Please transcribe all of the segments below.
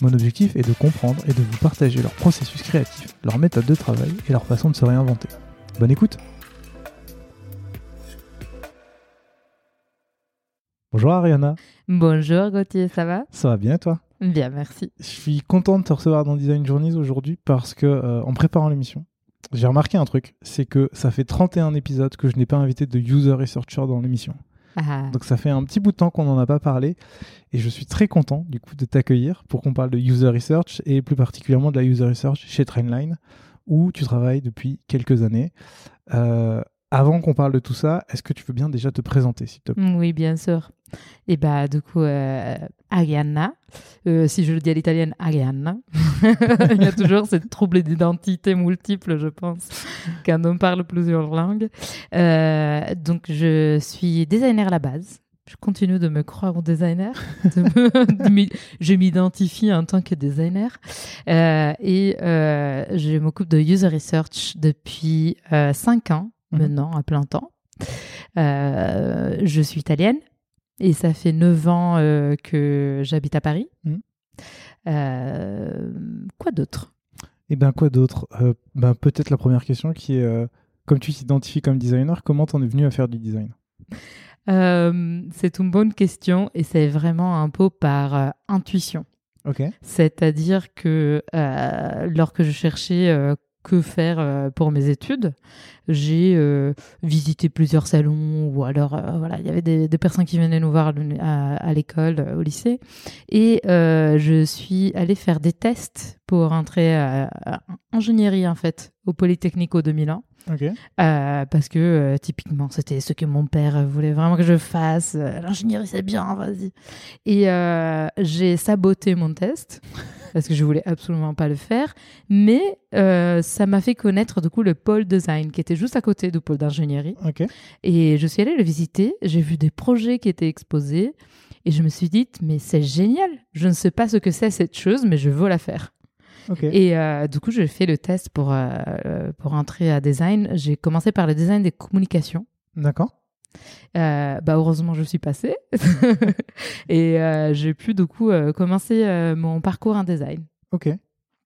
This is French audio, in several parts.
Mon objectif est de comprendre et de vous partager leur processus créatif, leur méthode de travail et leur façon de se réinventer. Bonne écoute Bonjour Ariana. Bonjour Gauthier, ça va? Ça va bien toi? Bien, merci. Je suis content de te recevoir dans Design Journeys aujourd'hui parce que euh, en préparant l'émission, j'ai remarqué un truc, c'est que ça fait 31 épisodes que je n'ai pas invité de user researcher dans l'émission. Ah. Donc ça fait un petit bout de temps qu'on n'en a pas parlé et je suis très content du coup de t'accueillir pour qu'on parle de user research et plus particulièrement de la user research chez Trendline où tu travailles depuis quelques années. Euh, avant qu'on parle de tout ça, est-ce que tu veux bien déjà te présenter s'il te plaît? Oui, bien sûr. Et bah du coup, euh, Arianna, euh, si je le dis à l'italienne, Arianna. Il y a toujours cette trouble d'identité multiple, je pense, quand on parle plusieurs langues. Euh, donc je suis designer à la base. Je continue de me croire designer. De me- de m'y- je m'identifie en tant que designer. Et je m'occupe de user research depuis 5 ans Mhm. maintenant, à plein temps. Euh, je suis italienne et ça fait 9 ans euh, que j'habite à Paris. Mhm. Euh, quoi d'autre? Et ben quoi d'autre? Euh, ben, Peut-être la première question qui est, comme tu t'identifies comme designer, comment t'en es venu à faire du design? C'est une bonne question et c'est vraiment un peu par intuition. C'est-à-dire que lorsque je cherchais que faire euh, pour mes études, j'ai euh, visité plusieurs salons ou alors euh, voilà, il y avait des, des personnes qui venaient nous voir à l'école, au lycée, et euh, je suis allée faire des tests pour entrer à, à ingénierie en fait au Polytechnico de Milan. Ok. Euh, parce que typiquement c'était ce que mon père voulait vraiment que je fasse. L'ingénierie c'est bien, vas-y. Et j'ai saboté mon test parce que je voulais absolument pas le faire, mais euh, ça m'a fait connaître du coup le pôle design qui était juste à côté du pôle d'ingénierie. Et je suis allée le visiter, j'ai vu des projets qui étaient exposés et je me suis dit mais c'est génial. Je ne sais pas ce que c'est cette chose, mais je veux la faire. Et euh, du coup, j'ai fait le test pour, euh, pour entrer à design. J'ai commencé par le design des communications. D'accord. Euh, bah, heureusement, je suis passée. et euh, j'ai pu du coup euh, commencer mon parcours en design. Ok.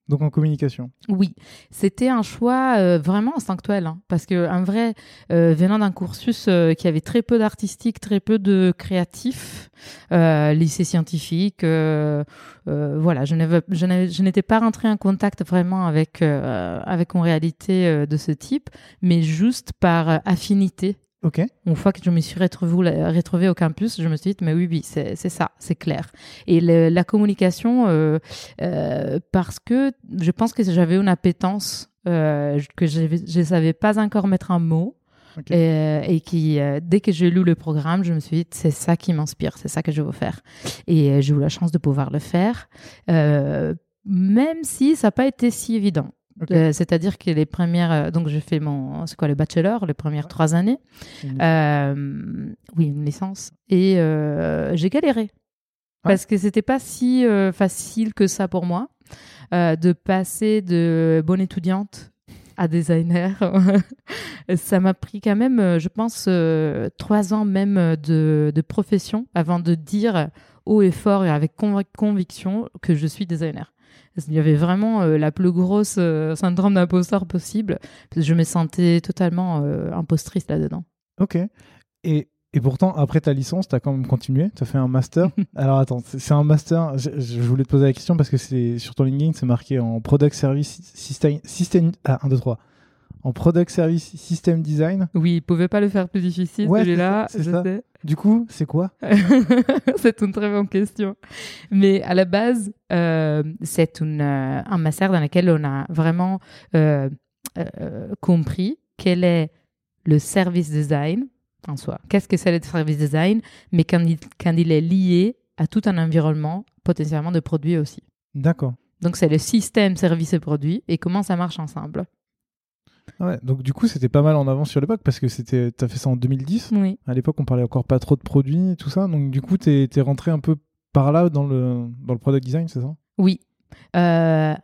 Donc en communication. Oui, c'était un choix vraiment instinctuel, hein, parce que en vrai, venant d'un cursus qui avait très peu d'artistique, très peu de créatif, lycée scientifique, voilà, je n'étais pas rentrée en contact vraiment avec avec une réalité de ce type, mais juste par affinité. Ok. Une fois que je me suis retrouvée, retrouvée au campus, je me suis dit, mais oui, oui, c'est ça, c'est clair. Et le- la communication, euh, euh, parce que je pense que j'avais une appétence euh, que je ne savais pas encore mettre en mots. Ok. Et, et qui, dès que j'ai lu le programme, je me suis dit, c'est ça qui m'inspire, c'est ça que je veux faire. Et j'ai eu la chance de pouvoir le faire, même si ça n'a pas été si évident. Euh, C'est-à-dire que les premières, euh, donc j'ai fait mon, c'est quoi le bachelor, les premières trois années, Une- euh, oui, une licence. Et j'ai galéré. Parce que c'était pas si facile que ça pour moi de passer de bonne étudiante à designer. ça m'a pris quand même, je pense, trois ans même de, de profession avant de dire haut et fort et avec conv- conviction que je suis designer. Il y avait vraiment euh, la plus grosse euh, syndrome d'imposteur possible. Parce que je me sentais totalement euh, impostrice là-dedans. Ok. Et, et pourtant, après ta licence, tu as quand même continué. Tu as fait un master. Alors attends, c'est un master. Je, je voulais te poser la question parce que c'est sur ton LinkedIn, c'est marqué en Product Service System. system ah, 1, 2, 3. En Product Service System Design. Oui, il pouvait pas le faire plus difficile, Ouais, celui-là, c'est ça, c'est je ça. sais. Du coup, c'est quoi? C'est une très bonne question. Mais à la base, euh, c'est une, euh, un master dans lequel on a vraiment euh, compris quel est le service design en soi. Qu'est-ce que c'est le service design, mais quand il, quand il est lié à tout un environnement potentiellement de produits aussi. D'accord. Donc c'est le système service et produit et comment ça marche ensemble. Ouais, donc du coup, c'était pas mal en avance sur l'époque parce que c'était, t'as fait ça en 2010. Oui. À l'époque, on parlait encore pas trop de produits et tout ça. Donc du coup, t'es, t'es rentré un peu par là dans le, dans le product design, c'est ça? Oui. Euh,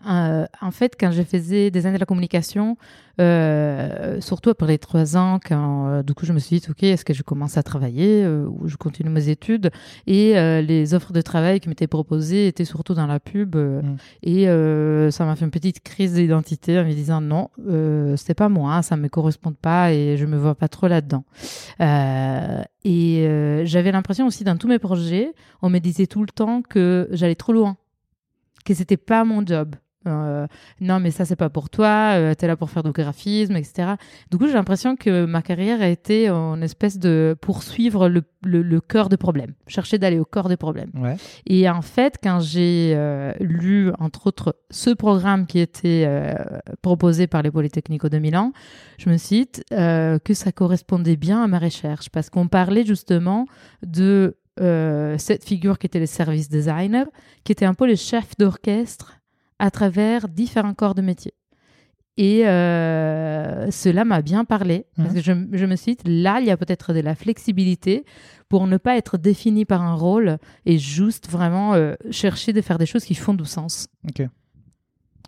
en fait, quand je faisais design de la communication, euh, surtout après les trois ans, quand euh, du coup je me suis dit, ok, est-ce que je commence à travailler ou je continue mes études? Et les offres de travail qui m'étaient proposées étaient surtout dans la pub, Mm. et ça m'a fait une petite crise d'identité en me disant non, c'est pas moi, hein, ça me correspond pas et je me vois pas trop là-dedans. Et j'avais l'impression aussi dans tous mes projets, on me disait tout le temps que j'allais trop loin que c'était pas mon job. Euh, non, mais ça, c'est pas pour toi, euh, t'es là pour faire du graphisme, etc. Du coup, j'ai l'impression que ma carrière a été en espèce de poursuivre le, le, le cœur des problèmes, chercher d'aller au corps des problèmes. Ouais. Et en fait, quand j'ai euh, lu, entre autres, ce programme qui était euh, proposé par les Polytechnico de Milan, je me euh, que ça correspondait bien à ma recherche, parce qu'on parlait justement de euh, cette figure qui était le service designer, qui était un peu le chef d'orchestre à travers différents corps de métier. Et euh, cela m'a bien parlé, parce Mhm. que je, je me suis dit, là, il y a peut-être de la flexibilité pour ne pas être défini par un rôle et juste vraiment euh, chercher de faire des choses qui font du sens. Ok.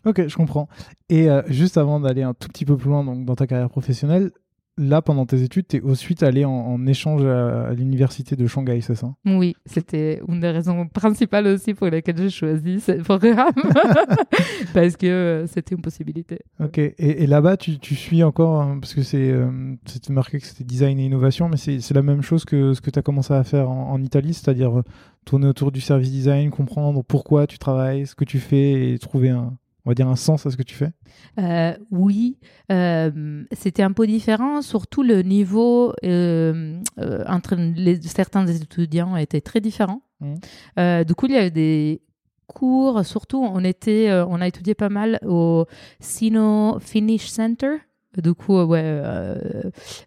Ok, je comprends. Et juste avant d'aller un tout petit peu plus loin donc, dans ta carrière professionnelle, là, pendant tes études, tu es ensuite allé en, en échange à, à l'université de Shanghai, c'est ça? Oui, c'était une des raisons principales aussi pour lesquelles j'ai choisi ce programme, parce que euh, c'était une possibilité. Ok. Et, et là-bas, tu, tu suis encore, hein, parce que c'est euh, c'était marqué que c'était design et innovation, mais c'est c'est la même chose que ce que tu as commencé à faire en, en Italie, c'est-à-dire euh, tourner autour du service design, comprendre pourquoi tu travailles, ce que tu fais et trouver un, on va dire, un sens à ce que tu fais? Euh, oui, euh, c'était un peu différent, surtout le niveau euh, entre les, certains des étudiants était très différent. Euh, du coup, il y avait des cours, surtout on était, on a étudié pas mal au Sino Finnish Center. Du coup, ouais,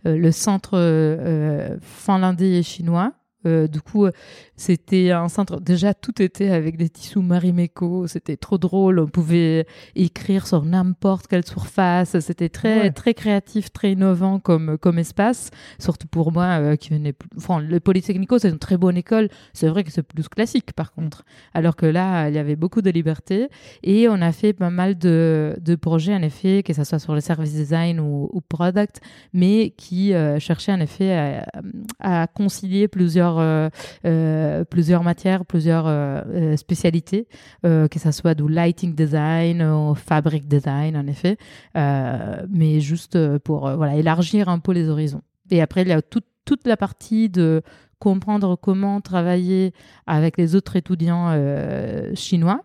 le centre finlandais et chinois. Euh, du coup, c'était un centre. Déjà, tout était avec des tissus Marimekko. C'était trop drôle. On pouvait écrire sur n'importe quelle surface. C'était très, Ouais. très créatif, très innovant comme, comme espace. Surtout pour moi, euh, qui venais. Enfin, le Polytechnico, c'est une très bonne école. C'est vrai que c'est plus classique, par contre. Alors que là, il y avait beaucoup de liberté. Et on a fait pas mal de, de projets, en effet, que ce soit sur le service design ou, ou product, mais qui euh, cherchaient, en effet, à, à concilier plusieurs, euh, plusieurs matières, plusieurs euh, euh, spécialités, euh, que ce soit du lighting design ou fabric design, en effet, euh, mais juste euh, pour euh, voilà, élargir un peu les horizons. Et après, il y a toute la partie de comprendre comment travailler avec les autres étudiants euh, chinois.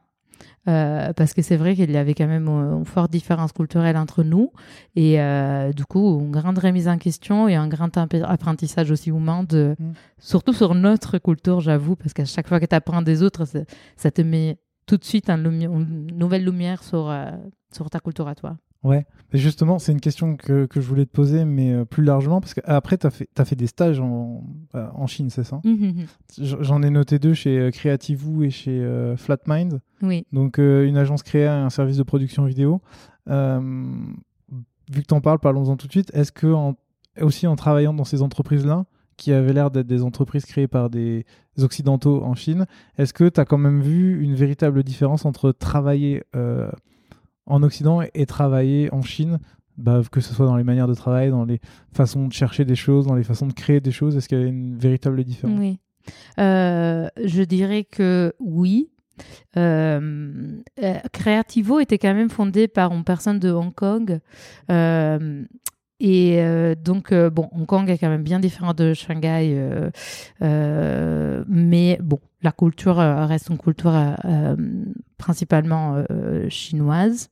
Euh, parce que c'est vrai qu'il y avait quand même euh, une forte différence culturelle entre nous et euh, du coup une grande remise en question et un grand apprentissage aussi humain de Mm. surtout sur notre culture j'avoue parce qu'à chaque fois que tu apprends des autres ça, te met tout de suite lumi- une nouvelle lumière sur, euh, sur ta culture à toi Ouais, mais justement, c'est une question que, que je voulais te poser, mais euh, plus largement, parce qu'après, tu as fait, t'as fait des stages en, euh, en Chine, c'est ça? J- J'en ai noté deux chez euh, Creativoo et chez euh, Flatmind, oui. Donc euh, une agence créée, un service de production vidéo. Euh, vu que tu en parles, parlons-en tout de suite. Est-ce que en- aussi en travaillant dans ces entreprises-là, qui avaient l'air d'être des entreprises créées par des occidentaux en Chine, est-ce que tu as quand même vu une véritable différence entre travailler en Occident et, travailler en Chine bah, que ce soit dans les manières de travail, dans les façons de chercher des choses, dans les façons de créer des choses, est-ce qu'il y a une véritable différence? Oui. Euh, je dirais que oui. Euh, euh, Creativo était quand même fondé par une personne de Hong Kong. Et donc, bon, Hong Kong est quand même bien différent de Shanghai. mais bon, la culture reste une culture principalement chinoise.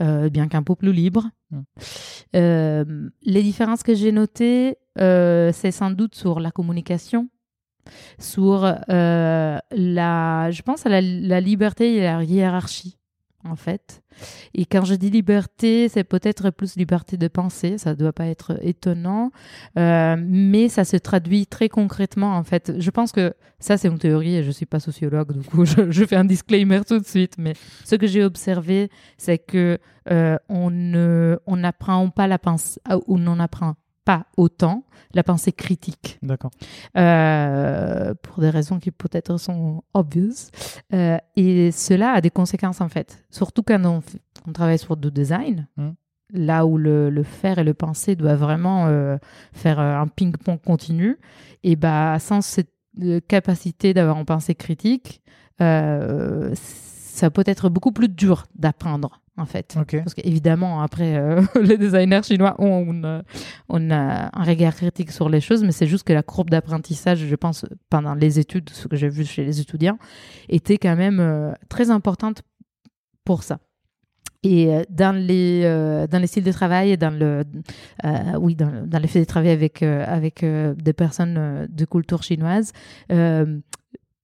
Bien qu'un peu plus libre. Mm. les différences que j'ai notées, c'est sans doute sur la communication, sur la, je pense à la, la liberté et la hiérarchie en fait. Et quand je dis liberté, c'est peut-être plus liberté de penser, ça ne doit pas être étonnant, euh, mais ça se traduit très concrètement, en fait. Je pense que ça, c'est une théorie et je ne suis pas sociologue, du coup, je, fais un disclaimer tout de suite, mais ce que j'ai observé, c'est que euh, on n'apprend on pas la pensée, ou on apprend pas autant la pensée critique. D'accord. Euh, pour des raisons qui peut-être sont obvious. Euh, et cela a des conséquences en fait. Surtout quand on, travaille sur du design, hmm. là où le, faire et le penser doivent vraiment euh, faire un ping-pong continu. Et bah, sans cette capacité d'avoir une pensée critique, ça peut être beaucoup plus dur d'apprendre en fait. Parce qu'évidemment, après, euh, les designers chinois ont, euh, on a un regard critique sur les choses, mais c'est juste que la courbe d'apprentissage, je pense, pendant les études, ce que j'ai vu chez les étudiants, était quand même euh, très importante pour ça. Et dans les, dans les styles de travail et dans le, oui, dans, dans les faits de travail avec, avec des personnes de culture chinoise, il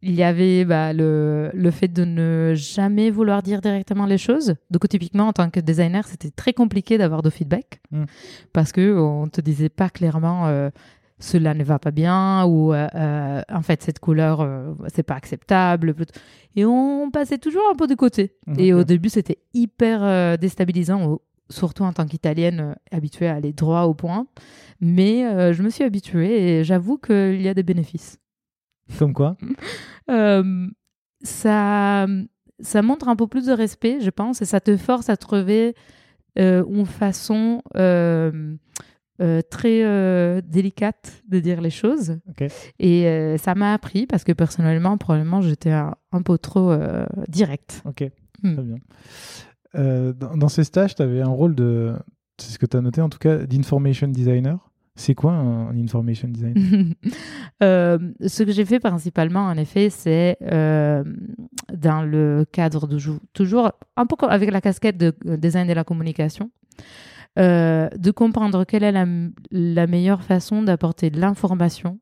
y avait bah, le, le, fait de ne jamais vouloir dire directement les choses. Donc, typiquement, en tant que designer, c'était très compliqué d'avoir de feedback mm. parce que on te disait pas clairement euh, cela ne va pas bien ou euh, euh, en fait cette couleur c'est pas acceptable. Et on passait toujours un peu de côté. Et au début, c'était hyper déstabilisant, surtout en tant qu'italienne habituée à aller droit au point. Mais je me suis habituée et j'avoue qu'il y a des bénéfices. Comme quoi euh, ça, ça montre un peu plus de respect, je pense, et ça te force à trouver euh, une façon euh, très délicate de dire les choses. Et ça m'a appris parce que personnellement, probablement, j'étais un, peu trop direct. Ok, hmm. très bien. Dans, dans, ces stages, tu avais un rôle de, c'est ce que tu as noté en tout cas, d'information designer. C'est quoi un, information design euh, Ce que j'ai fait principalement, en effet, c'est euh, dans le cadre de toujours un peu avec la casquette de euh, design de la communication, de comprendre quelle est la meilleure façon d'apporter de l'information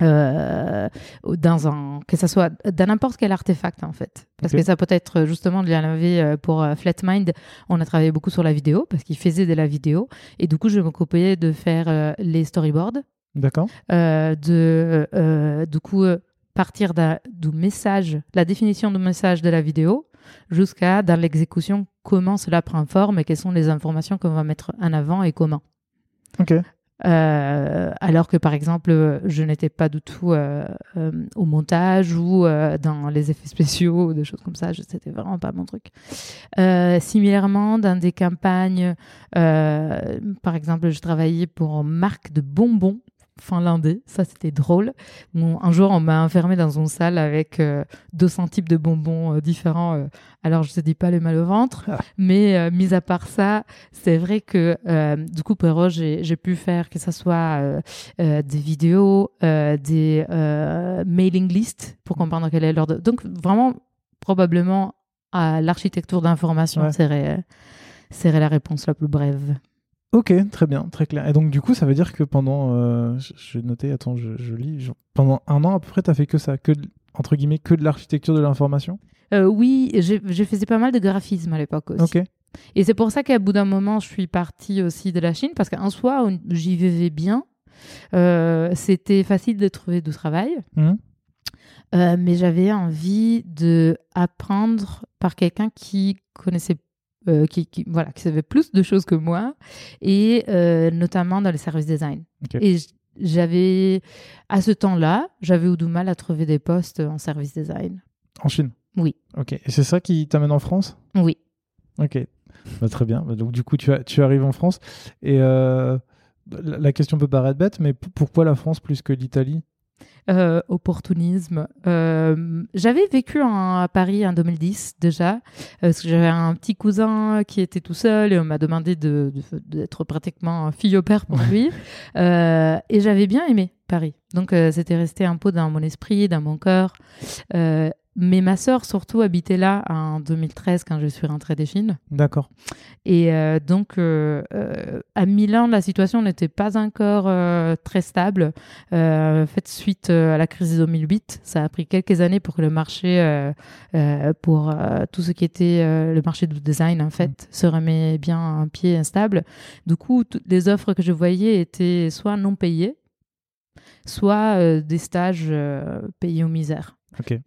euh, dans un, que ça soit dans n'importe quel artefact en fait. Parce que ça peut être justement, il y en avait euh, pour euh, Flatmind, on a travaillé beaucoup sur la vidéo parce qu'il faisait de la vidéo et du coup je m'occupais de faire les storyboards. D'accord. de du coup partir du message, la définition du message de la vidéo jusqu'à dans l'exécution comment cela prend forme et quelles sont les informations qu'on va mettre en avant et comment. Ok. Euh, alors que par exemple, je n'étais pas du tout euh, euh, au montage ou dans les effets spéciaux ou des choses comme ça. C'était vraiment pas mon truc. similairement, dans des campagnes, par exemple, je travaillais pour une marque de bonbons finlandais. Ça, c'était drôle. un jour, on m'a enfermé dans une salle avec 200 types de bonbons différents alors, je ne te dis pas le mal au ventre, ah. mais euh, mis à part ça, c'est vrai que euh, du coup, pour j'ai pu faire que ce soit euh, des vidéos, des mailing lists pour comprendre quelle est l'ordre. Donc, vraiment, probablement, à l'architecture d'information serait, serait la réponse la plus brève. Ok, très bien, très clair. Et donc, du coup, ça veut dire que pendant, je, vais noter, attends, je, je lis, pendant un an à peu près, tu as fait que ça, que, entre guillemets, que de l'architecture de l'information? Euh, oui, je faisais pas mal de graphisme à l'époque aussi. Et c'est pour ça qu'à bout d'un moment, je suis partie aussi de la Chine, parce qu'en soi, j'y vivais bien. Euh, c'était facile de trouver du travail. Mmh. Euh, mais j'avais envie de apprendre par quelqu'un qui connaissait qui, voilà, qui savait plus de choses que moi, et notamment dans le service design. Et j'avais, à ce temps-là, j'avais eu du mal à trouver des postes en service design. En Chine? Oui. Ok. Et c'est ça qui t'amène en France? Oui. Ok. Bah, très bien. Bah, donc du coup, tu, as, tu arrives en France. Et euh, la question peut paraître bête, mais pourquoi la France plus que l'Italie? Euh, opportunisme. Euh, j'avais vécu à Paris en 2010 déjà, parce que j'avais un petit cousin qui était tout seul et on m'a demandé d'être pratiquement fille au père pour lui. et j'avais bien aimé Paris. Donc c'était resté un peu dans mon esprit, dans mon cœur. Mais ma sœur surtout habitait là en 2013 quand je suis rentrée des Chines. D'accord. Et euh, donc euh, euh, à Milan, la situation n'était pas encore très stable. en fait, suite à la crise de 2008, ça a pris quelques années pour que le marché, pour tout ce qui était le marché du design, en fait, mm. se remet bien un pied instable. Du coup, toutes les offres que je voyais étaient soit non payées, soit des stages payés aux misères.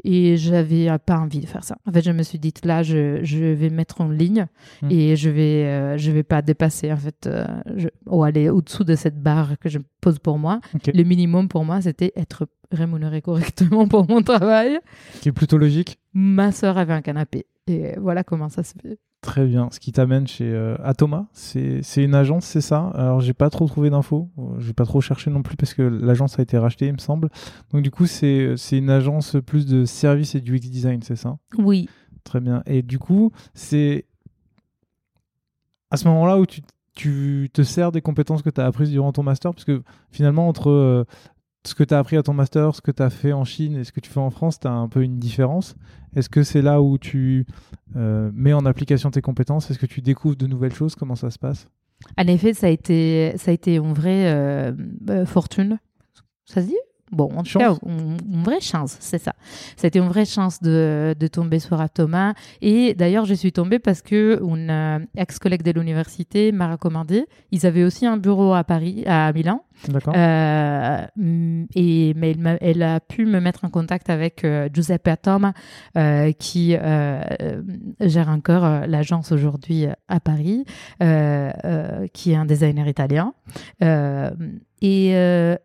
Et j'avais pas envie de faire ça. En fait, je me suis dit là, je, je vais mettre en ligne hmm. et je vais euh, je vais pas dépasser en fait euh, je, ou aller au-dessous de cette barre que je pose pour moi. Le minimum pour moi, c'était être rémunéré correctement pour mon travail. Qui est plutôt logique. Ma sœur avait un canapé et voilà comment ça se fait. Très bien. Ce qui t'amène chez euh, Atoma, c'est une agence, c'est ça? Alors, j'ai pas trop trouvé d'infos. Euh, j'ai pas trop cherché non plus parce que l'agence a été rachetée, il me semble. Donc, du coup, c'est une agence plus de service et du X design, c'est ça? Oui. Très bien. Et du coup, c'est à ce moment-là où tu, tu, te sers des compétences que tu as apprises durant ton master? Parce que finalement, entre euh, ce que tu as appris à ton master, ce que tu as fait en Chine et ce que tu fais en France, tu as un peu une différence. Est-ce que c'est là où tu euh, mets en application tes compétences? Est-ce que tu découvres de nouvelles choses? Comment ça se passe? En effet, ça a été, ça a été une vraie euh, euh, fortune. Ça se dit? Bon, en tout cas, une, vraie chance, c'est ça. C'était une vraie chance de, de tomber sur Atoma. Et d'ailleurs, je suis tombée parce que une euh, ex-collègue de l'université m'a recommandé. Ils avaient aussi un bureau à Paris, à Milan. D'accord. Euh, et mais elle, elle, a pu me mettre en contact avec euh, Giuseppe Atoma, euh, qui gère encore l'agence aujourd'hui à Paris, qui est un designer italien. et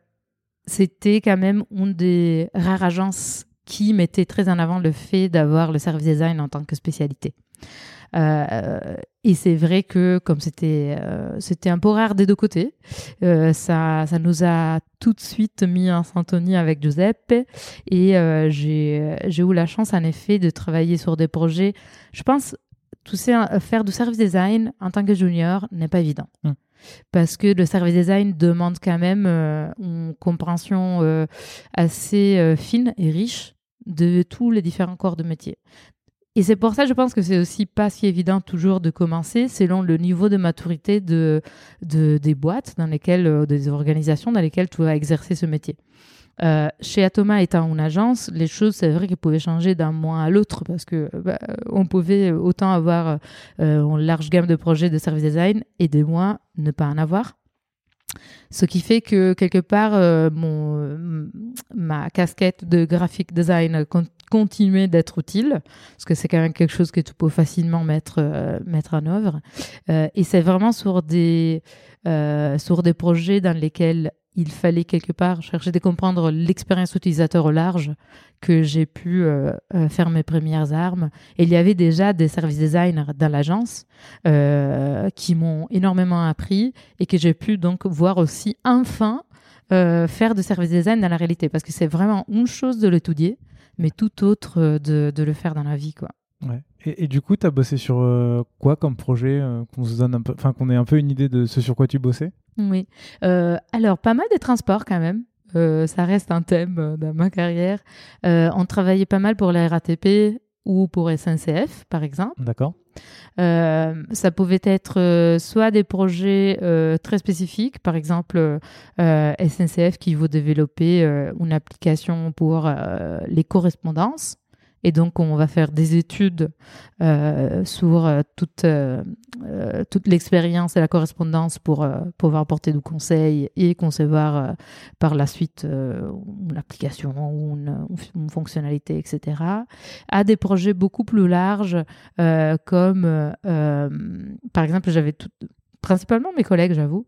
c'était quand même une des rares agences qui mettait très en avant le fait d'avoir le service design en tant que spécialité. Euh, et c'est vrai que comme c'était euh, c'était un peu rare des deux côtés, euh, ça, ça nous a tout de suite mis en syntonie avec Giuseppe et j'ai eu la chance en effet de travailler sur des projets. Je pense, tout ça, faire du service design en tant que junior n'est pas évident. Hum parce que le service design demande quand même euh, une compréhension euh, assez euh, fine et riche de tous les différents corps de métier. Et c'est pour ça, je pense que c'est aussi pas si évident toujours de commencer selon le niveau de maturité de, des boîtes dans lesquelles, des organisations dans lesquelles tu vas exercer ce métier. Euh, chez Atoma étant une agence, les choses, c'est vrai qu'elles pouvaient changer d'un mois à l'autre parce que bah, on pouvait autant avoir euh, une large gamme de projets de service design et des mois ne pas en avoir. Ce qui fait que quelque part, euh, mon, ma casquette de graphic design continuait d'être utile, parce que c'est quand même quelque chose que tu peux facilement mettre, mettre en œuvre. et c'est vraiment sur des, sur des projets dans lesquels il fallait quelque part chercher de comprendre l'expérience utilisateur au large que j'ai pu euh, euh, faire mes premières armes. Et il y avait déjà des service designers dans l'agence euh, qui m'ont énormément appris et que j'ai pu donc voir aussi enfin faire de service design dans la réalité parce que c'est vraiment une chose de l'étudier mais tout autre de, le faire dans la vie quoi. Ouais. Et, du coup, tu as bossé sur quoi comme projet qu'on se donne un peu, qu'on ait un peu une idée de ce sur quoi tu bossais? Oui. Euh, alors, pas mal des transports quand même. Euh, ça reste un thème euh, dans ma carrière. on travaillait pas mal pour la RATP ou pour SNCF, par exemple. D'accord. ça pouvait être soit des projets très spécifiques, par exemple SNCF qui veut développer une application pour les correspondances. Et donc, on va faire des études euh, sur euh, toute, euh, toute l'expérience et la correspondance pour pouvoir porter du conseil et concevoir par la suite une application ou une, fonctionnalité, etc. À des projets beaucoup plus larges, comme par exemple, j'avais principalement mes collègues, j'avoue,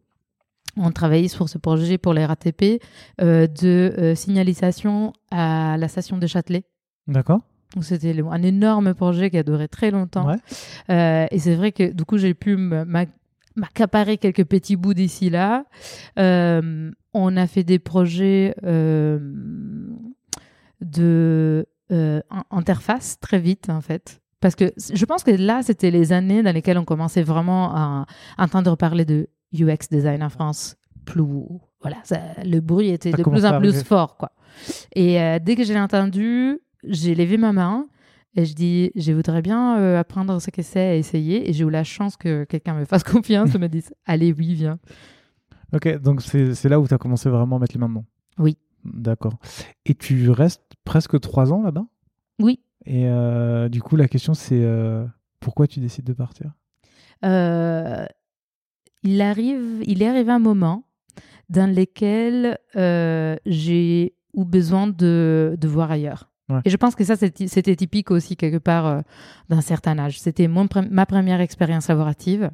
on travaillait sur ce projet pour les RATP de signalisation à la station de Châtelet. D'accord. C'était un énorme projet qui a duré très longtemps. Euh, et c'est vrai que du coup, j'ai pu m'accaparer quelques petits bouts d'ici là. Euh, on a fait des projets euh, de interface très vite en fait. Parce que je pense que là, c'était les années dans lesquelles on commençait vraiment à, entendre parler de UX design en France. Plus, voilà, le bruit était de plus en plus fort, quoi. Et dès que j'ai entendu, j'ai levé ma main et je dis, je voudrais bien euh, apprendre ce que c'est et essayer. Et j'ai eu la chance que quelqu'un me fasse confiance et me dise, allez, oui, viens. Ok, donc c'est là où tu as commencé vraiment à mettre les mains dedans. Oui. D'accord. Et tu restes presque trois ans là-bas? Oui. Et euh, du coup, la question, c'est euh, pourquoi tu décides de partir? Il, arrive, il est arrivé un moment dans lequel j'ai eu besoin de, de voir ailleurs. Et je pense que ça, c'était typique aussi quelque part euh, d'un certain âge. C'était ma première expérience laborative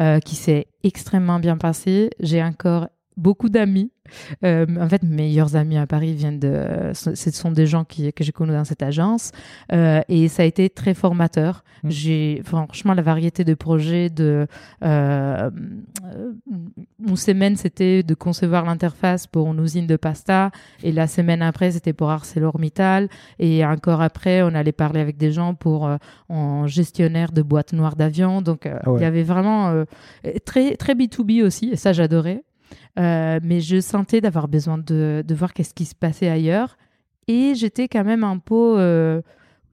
euh, qui s'est extrêmement bien passée. J'ai encore beaucoup d'amis. Euh, en fait, mes meilleurs amis à Paris viennent de. Ce sont des gens qui, que j'ai connus dans cette agence. Euh, et ça a été très formateur. Mm. J'ai franchement la variété de projets. De, euh, une semaine, c'était de concevoir l'interface pour une usine de pasta. Et la semaine après, c'était pour ArcelorMittal. Et encore après, on allait parler avec des gens pour en gestionnaire de boîtes noires d'avion. Donc, ah il y avait vraiment très, très B2B aussi. Et ça, j'adorais. Euh, mais je sentais d'avoir besoin de, de voir qu'est-ce qui se passait ailleurs. Et j'étais quand même un peu euh,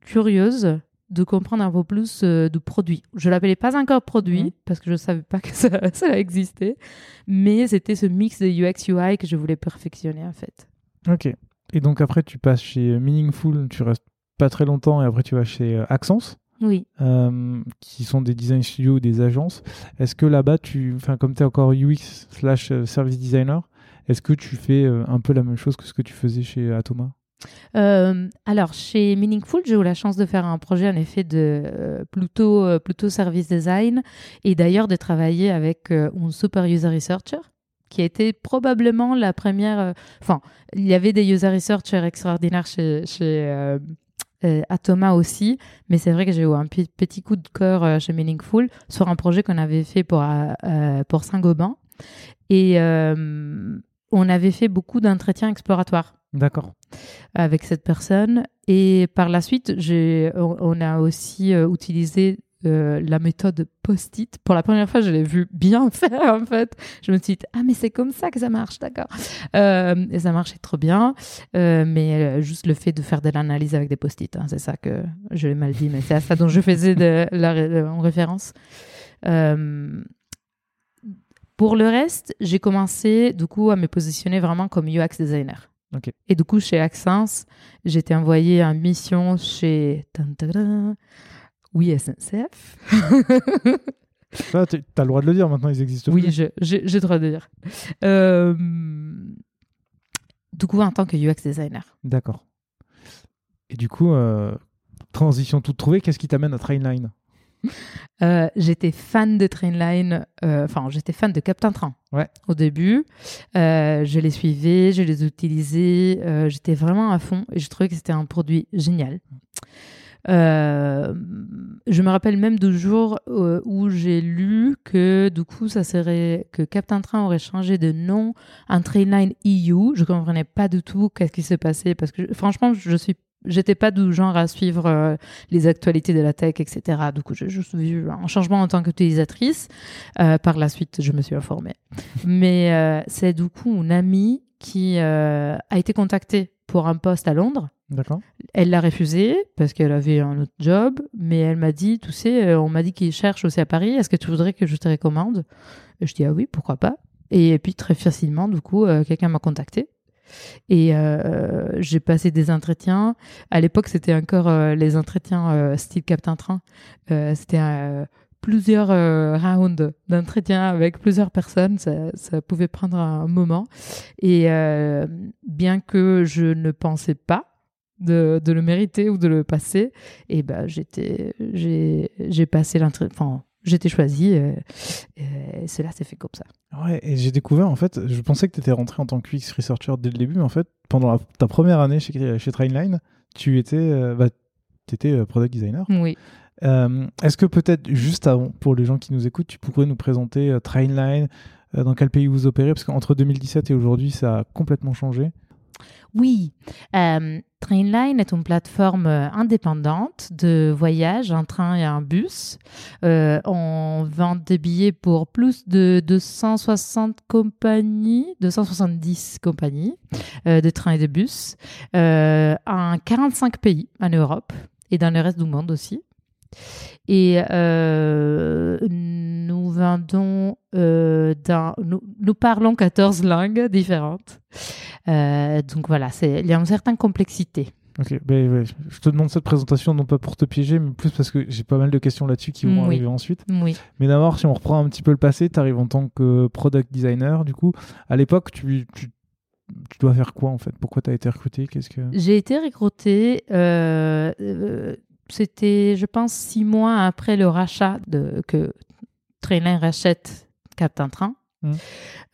curieuse de comprendre un peu plus euh, de produits. Je l'appelais pas encore produit parce que je savais pas que ça, ça existait, mais c'était ce mix de UX UI que je voulais perfectionner en fait. Ok. Et donc après tu passes chez Meaningful, tu restes pas très longtemps et après tu vas chez Accents oui. Euh, qui sont des design studios ou des agences. Est-ce que là-bas, tu, enfin, comme tu es encore UX slash euh, service designer, est-ce que tu fais euh, un peu la même chose que ce que tu faisais chez Atoma? Alors, chez Meaningful, j'ai eu la chance de faire un projet en effet de plutôt, plutôt service design et d'ailleurs de travailler avec un super user researcher qui a été probablement la première. Enfin, il y avait des user researchers extraordinaires chez, chez euh, à Thomas aussi, mais c'est vrai que j'ai eu un petit coup de cœur euh, chez Meaningful sur un projet qu'on avait fait pour, euh, pour Saint-Gobain. Et on avait fait beaucoup d'entretiens exploratoires. D'accord. Avec cette personne. Et par la suite, on a aussi utilisé euh, la méthode post-it. Pour la première fois, je l'ai vu bien faire en fait. Je me suis dit ah mais c'est comme ça que ça marche, d'accord. Euh, et ça marchait trop bien, euh, mais juste le fait de faire de l'analyse avec des post-it, hein, c'est ça que je l'ai mal dit, mais c'est à ça dont je faisais de la en référence. pour le reste, j'ai commencé du coup à me positionner vraiment comme UX designer. Et du coup, chez Accents, j'étais envoyée en mission chez oui, SNCF. Ça, tu as le droit de le dire maintenant, ils existent Oui, j'ai le droit de le dire. Euh, du coup, en tant que UX designer. D'accord. Et du coup, euh, transition toute trouvée, qu'est-ce qui t'amène à Trainline? Euh, j'étais fan de Trainline, enfin j'étais fan de Captain Train ouais. au début. je les suivais, je les utilisais, j'étais vraiment à fond et je trouvais que c'était un produit génial. Euh, je me rappelle même du jour euh, où j'ai lu que du coup ça serait que Captain Train aurait changé de nom en Trainline EU. Je comprenais pas du tout qu'est-ce qui s'est passé parce que franchement je suis j'étais pas du genre à suivre euh, les actualités de la tech, etc. Du coup, j'ai juste vu un changement en tant qu'utilisatrice. par la suite, je me suis informée. Mais c'est du coup une amie qui a été contactée pour un poste à Londres Elle l'a refusé parce qu'elle avait un autre job, mais elle m'a dit, tu sais, euh, on m'a dit qu'il cherche aussi à Paris, est-ce que tu voudrais que je te recommande? Je dis, ah oui, pourquoi pas. Et puis très facilement, du coup, euh, quelqu'un m'a contacté. Et euh, j'ai passé des entretiens. À l'époque, c'était encore les entretiens style Captain Train. c'était plusieurs rounds d'entretien avec plusieurs personnes. Ça, pouvait prendre un moment. Et bien que je ne pensais pas de, de, le mériter ou de le passer, et ben j'étais, j'ai, j'ai passé l'entrée, enfin, j'étais choisie, et, et cela s'est fait comme ça. Ouais, et j'ai découvert, en fait, je pensais que tu étais rentré en tant que UX researcher dès le début, mais en fait, pendant ta première année chez, chez Trainline, tu étais, euh, bah, étais euh, product designer. Oui. Euh, est-ce que peut-être, juste avant, pour les gens qui nous écoutent, tu pourrais nous présenter Trainline, dans quel pays vous opérez? Parce qu'entre 2017 et aujourd'hui, ça a complètement changé. Oui, euh, Trainline est une plateforme euh, indépendante de voyage, un train et un bus. Euh, on vend des billets pour plus de 260 compagnies, 270 compagnies de trains et de bus, en 45 pays en Europe et dans le reste du monde aussi. Et nous vendons, nous, parlons 14 langues différentes. Euh, donc voilà, il y a une certaine complexité. Ok, ben, je te demande cette présentation non pas pour te piéger, mais plus parce que j'ai pas mal de questions là-dessus qui vont arriver ensuite. Oui. Mais d'abord, si on reprend un petit peu le passé, tu arrives en tant que product designer. Du coup, à l'époque, tu, tu, tu, dois faire quoi en fait? Pourquoi tu as été recruté? Qu'est-ce que J'ai été recruté euh, c'était, je pense, six mois après le rachat de, que Trainline rachète Captain Train. Mmh.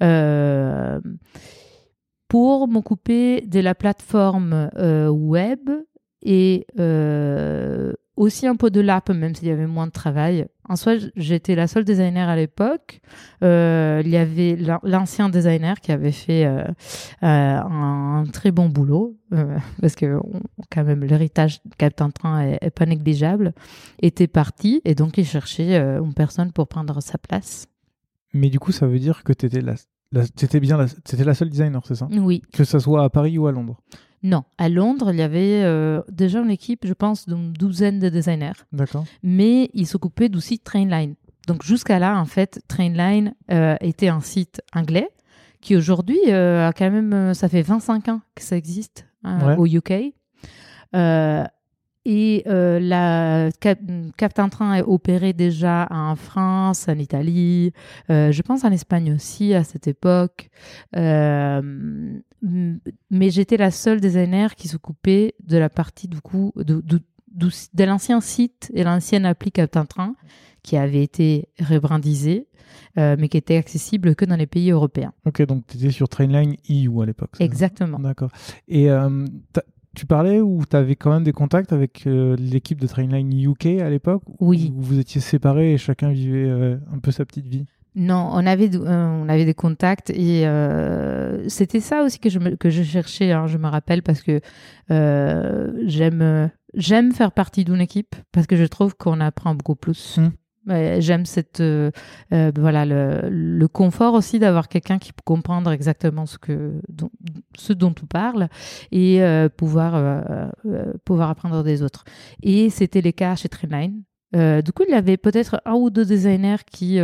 Euh, pour m'occuper de la plateforme euh, web et euh, aussi un peu de l'app, même s'il y avait moins de travail. En soi, j'étais la seule designer à l'époque. Euh, il y avait l'ancien designer qui avait fait un, très bon boulot, parce que quand même l'héritage Captain Train est, pas négligeable, était parti et donc il cherchait une personne pour prendre sa place. Mais du coup, ça veut dire que tu étais, la, bien la, la seule designer, c'est ça? Oui. Que ce soit à Paris ou à Londres? Non, à Londres, il y avait euh, déjà une équipe, je pense, d'une douzaine de designers. D'accord. Mais ils s'occupaient aussi de Trainline. Donc jusqu'à là, en fait, Trainline euh, était un site anglais qui aujourd'hui euh, a quand même, ça fait 25 ans que ça existe au UK. Et euh, la Captain Train est opéré déjà en France, en Italie, euh, je pense en Espagne aussi à cette époque. Euh, mais j'étais la seule designer qui s'occupait de la partie du coup de, de, de, l'ancien site et l'ancienne appli Captain Train qui avait été rebrandisé. mais qui était accessible que dans les pays européens. Ok, donc tu étais sur Trainline EU à l'époque. Exactement. D'accord. Et tu parlais ou tu avais quand même des contacts avec euh, l'équipe de Trainline UK à l'époque? Oui. Où vous étiez séparés et chacun vivait euh, un peu sa petite vie? Non, on avait, euh, on avait des contacts et c'était ça aussi que je, que je cherchais, hein, je me rappelle, parce que j'aime j'aime faire partie d'une équipe parce que je trouve qu'on apprend beaucoup plus. Hum. J'aime cette euh, euh, voilà le, le, confort aussi d'avoir quelqu'un qui peut comprendre exactement ce que ce dont tu parles et euh, pouvoir pouvoir apprendre des autres. Et c'était le cas chez Trendline. du coup, il y avait peut-être un ou deux designers qui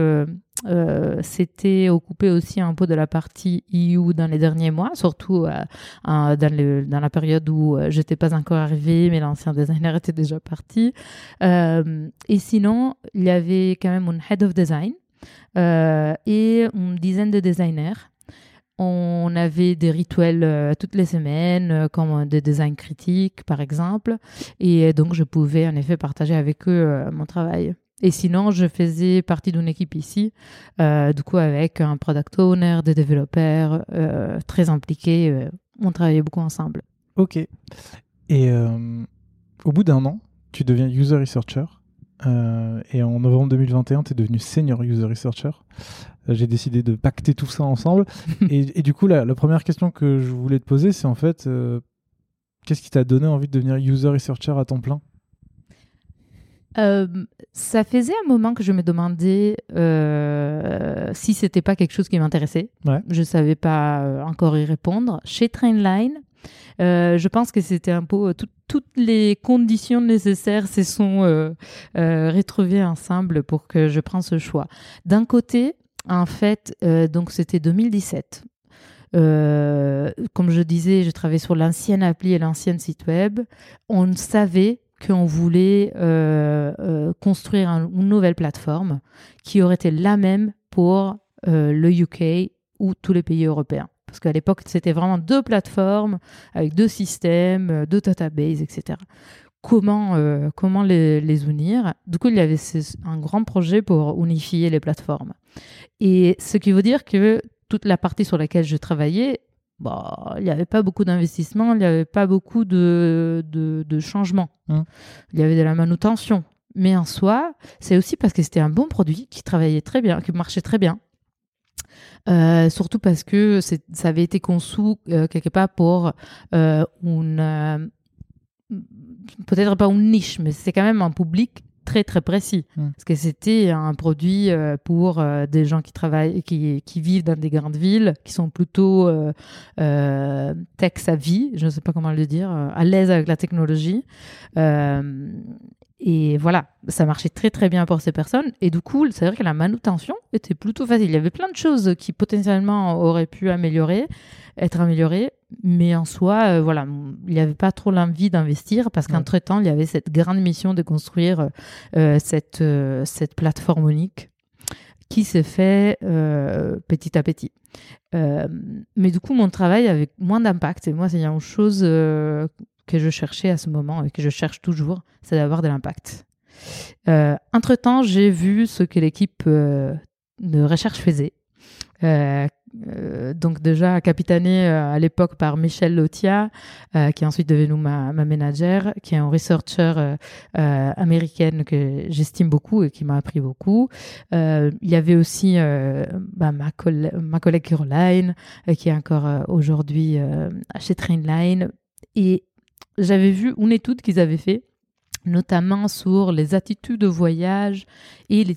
euh, s'était occupé aussi un peu de la partie EU dans les derniers mois, surtout euh, dans, la période où euh, j'étais pas encore arrivée, mais l'ancien designer était déjà parti. et sinon, il y avait quand même un head of design et une dizaine de designers. On avait des rituels toutes les semaines, comme des designs critiques, par exemple. Et donc, je pouvais en effet partager avec eux mon travail. Et sinon, je faisais partie d'une équipe ici, euh, du coup avec un product owner, des développeurs euh, très impliqués. Euh, on travaillait beaucoup ensemble. Ok. Et au bout d'un an, tu deviens user researcher. et en novembre 2021, tu es devenu senior user researcher. J'ai décidé de pacter tout ça ensemble. et, du coup, la, la, première question que je voulais te poser, c'est en fait, qu'est-ce qui t'a donné envie de devenir user researcher à temps plein? Euh, ça faisait un moment que je me demandais euh, si c'était pas quelque chose qui m'intéressait. Ouais. Je savais pas euh, encore y répondre. Chez Trainline, euh, je pense que c'était un peu toutes les conditions nécessaires se sont retrouvées ensemble pour que je prenne ce choix. D'un côté, en fait, donc c'était 2017. comme je disais, je travaillais sur l'ancienne appli et l'ancienne site web. On savait qu'on voulait euh, euh, construire une nouvelle plateforme qui aurait été la même pour euh, le UK ou tous les pays européens. Parce qu'à l'époque, c'était vraiment deux plateformes avec deux systèmes, deux databases, etc. Comment, comment les, les, unir? Du coup, il y avait un grand projet pour unifier les plateformes. Et ce qui veut dire que toute la partie sur laquelle je travaillais bah, il n'y avait pas beaucoup d'investissement, il n'y avait pas beaucoup de, de, changements. Hein. Il y avait de la manutention. Mais en soi, c'est aussi parce que c'était un bon produit qui travaillait très bien, qui marchait très bien. surtout parce que ça avait été conçu quelque part pour une peut-être pas une niche, mais c'est quand même un public très très précis mm. parce que c'était un produit euh, pour euh, des gens qui travaillent qui, qui, vivent dans des grandes villes qui sont plutôt euh, euh tech savvy je ne sais pas comment le dire à l'aise avec la technologie et voilà, ça marchait très très bien pour ces personnes. Et du coup, c'est vrai que la manutention était plutôt facile. Il y avait plein de choses qui potentiellement auraient pu améliorer, être améliorées, mais en soi, euh, voilà, il n'y avait pas trop l'envie d'investir parce qu'entre-temps, il y avait cette grande mission de construire euh, cette, euh, cette plateforme unique qui s'est fait petit à petit. mais du coup, mon travail avait moins d'impact. Et moi, c'est une chose que je cherchais à ce moment et que je cherche toujours, c'est d'avoir de l'impact. Entre-temps, j'ai vu ce que l'équipe de recherche faisait. Euh, donc déjà capitané à l'époque par Michel Lotia, qui est ensuite devenu ma, ma manager, qui est un researcher américaine que j'estime beaucoup et qui m'a appris beaucoup. il y avait aussi bah, ma, ma, collègue Caroline, qui est encore aujourd'hui chez Trainline. Et j'avais vu une étude qu'ils avaient fait notamment sur les attitudes de voyage et les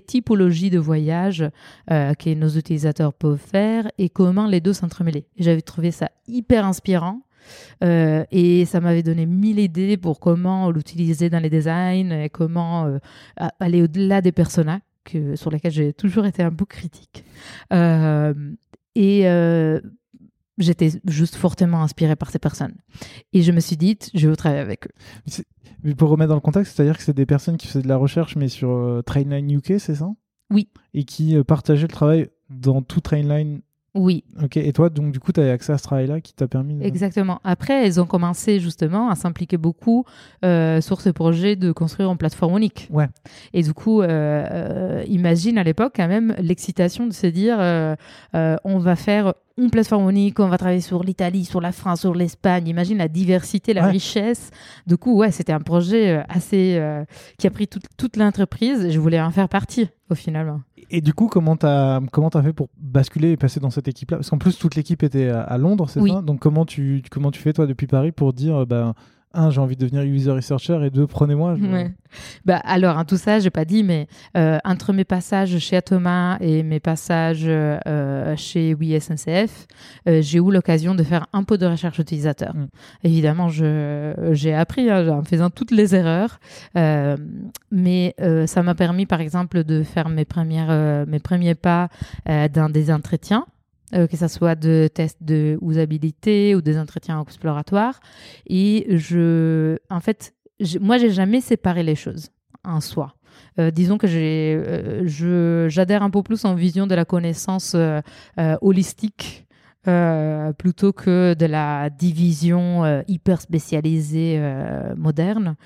typologies, de voyage euh, que nos utilisateurs peuvent faire et comment les deux s'entremêler. J'avais trouvé ça hyper inspirant. Euh, et ça m'avait donné mille idées pour comment l'utiliser dans les designs et comment euh, aller au-delà des personnages que, sur lesquels j'ai toujours été un peu critique. et j'étais juste fortement inspirée par ces personnes. Et je me suis dit, je veux travailler avec eux. Mais pour remettre dans le contexte, c'est-à-dire que c'est des personnes qui faisaient de la recherche, mais sur euh, Trainline UK, c'est ça? Oui. Et qui euh, partageaient le travail dans tout Trainline oui. Ok, et toi, donc du coup, tu as accès à ce travail-là qui t'a permis de... Exactement. Après, elles ont commencé justement à s'impliquer beaucoup euh, sur ce projet de construire une plateforme unique. Ouais. Et du coup, euh, euh, imagine à l'époque quand même l'excitation de se dire on va faire une plateforme unique, on va travailler sur l'Italie, sur la France, sur l'Espagne. Imagine la diversité, la richesse. Du coup, ouais, c'était un projet assez qui a pris toute, toute l'entreprise. Je voulais en faire partie au final. Et du coup, comment tu as, comment as fait pour basculer et passer dans cette équipe-là? Parce qu'en plus, toute l'équipe était à, Londres, c'est ça? Donc, comment tu, comment tu fais, toi, depuis Paris, pour dire, ben, un, j'ai envie de devenir user researcher et deux, prenez-moi. Bah, alors, en tout ça, j'ai pas dit, mais euh, entre mes passages chez Atoma et mes passages euh, chez Oui SNCF, euh, j'ai eu l'occasion de faire un peu de recherche utilisateur. Mm. Évidemment, j'ai appris hein, en faisant toutes les erreurs, mais ça m'a permis, par exemple, de faire mes, premières, mes premiers pas dans des entretiens. Euh, que ce soit de tests de usabilité ou des entretiens exploratoires. Et je, en fait, moi, j'ai jamais séparé les choses en soi. Euh, disons que euh, j'adhère un peu plus en vision de la connaissance holistique plutôt que de la division hyper spécialisée moderne.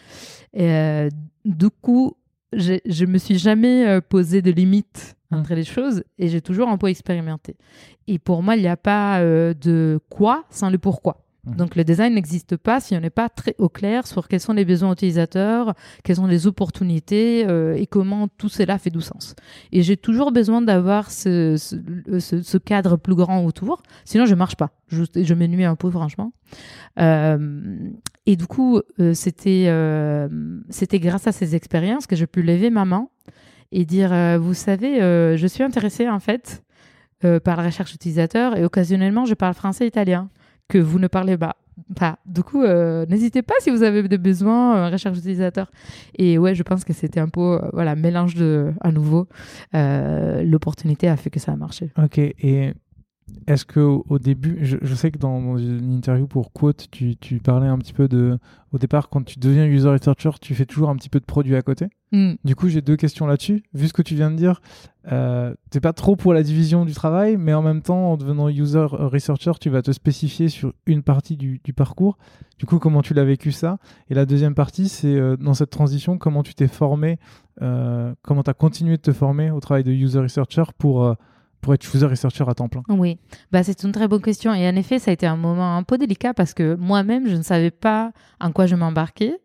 du coup, je me suis jamais posé de limites Mmh. entre les choses et j'ai toujours un peu expérimenté. Et pour moi, il n'y a pas euh, de quoi sans le pourquoi. Mmh. Donc le design n'existe pas si on n'est pas très au clair sur quels sont les besoins utilisateurs, quelles sont les opportunités euh, et comment tout cela fait du sens. Et j'ai toujours besoin d'avoir ce, ce, cadre plus grand autour, sinon je marche pas. Je, je m'ennuie un peu franchement. Euh, et du coup, c'était c'était grâce à ces expériences que j'ai pu lever ma main et dire, euh, vous savez, euh, je suis intéressée en fait euh, par la recherche utilisateur et occasionnellement je parle français italien que vous ne parlez pas. Pas. Du coup, n'hésitez pas si vous avez des besoins recherche utilisateur. Et ouais, je pense que c'était un peu voilà mélange de à nouveau. L'opportunité a fait que ça a marché. Ok. Et est-ce que au début, je, sais que dans une interview pour Quote, tu, tu, parlais un petit peu de, au départ, quand tu deviens user researcher, tu fais toujours un petit peu de produit à côté. Hmm. Du coup, j'ai deux questions là-dessus. Vu ce que tu viens de dire, euh, t'es pas trop pour la division du travail, mais en même temps, en devenant user researcher, tu vas te spécifier sur une partie du, du parcours. Du coup, comment tu l'as vécu ça? Et la deuxième partie, c'est euh, dans cette transition, comment tu t'es formé, euh, comment tu as continué de te former au travail de user researcher pour euh, pour être user researcher à temps plein Oui, bah, c'est une très bonne question. Et en effet, ça a été un moment un peu délicat parce que moi-même, je ne savais pas en quoi je m'embarquais.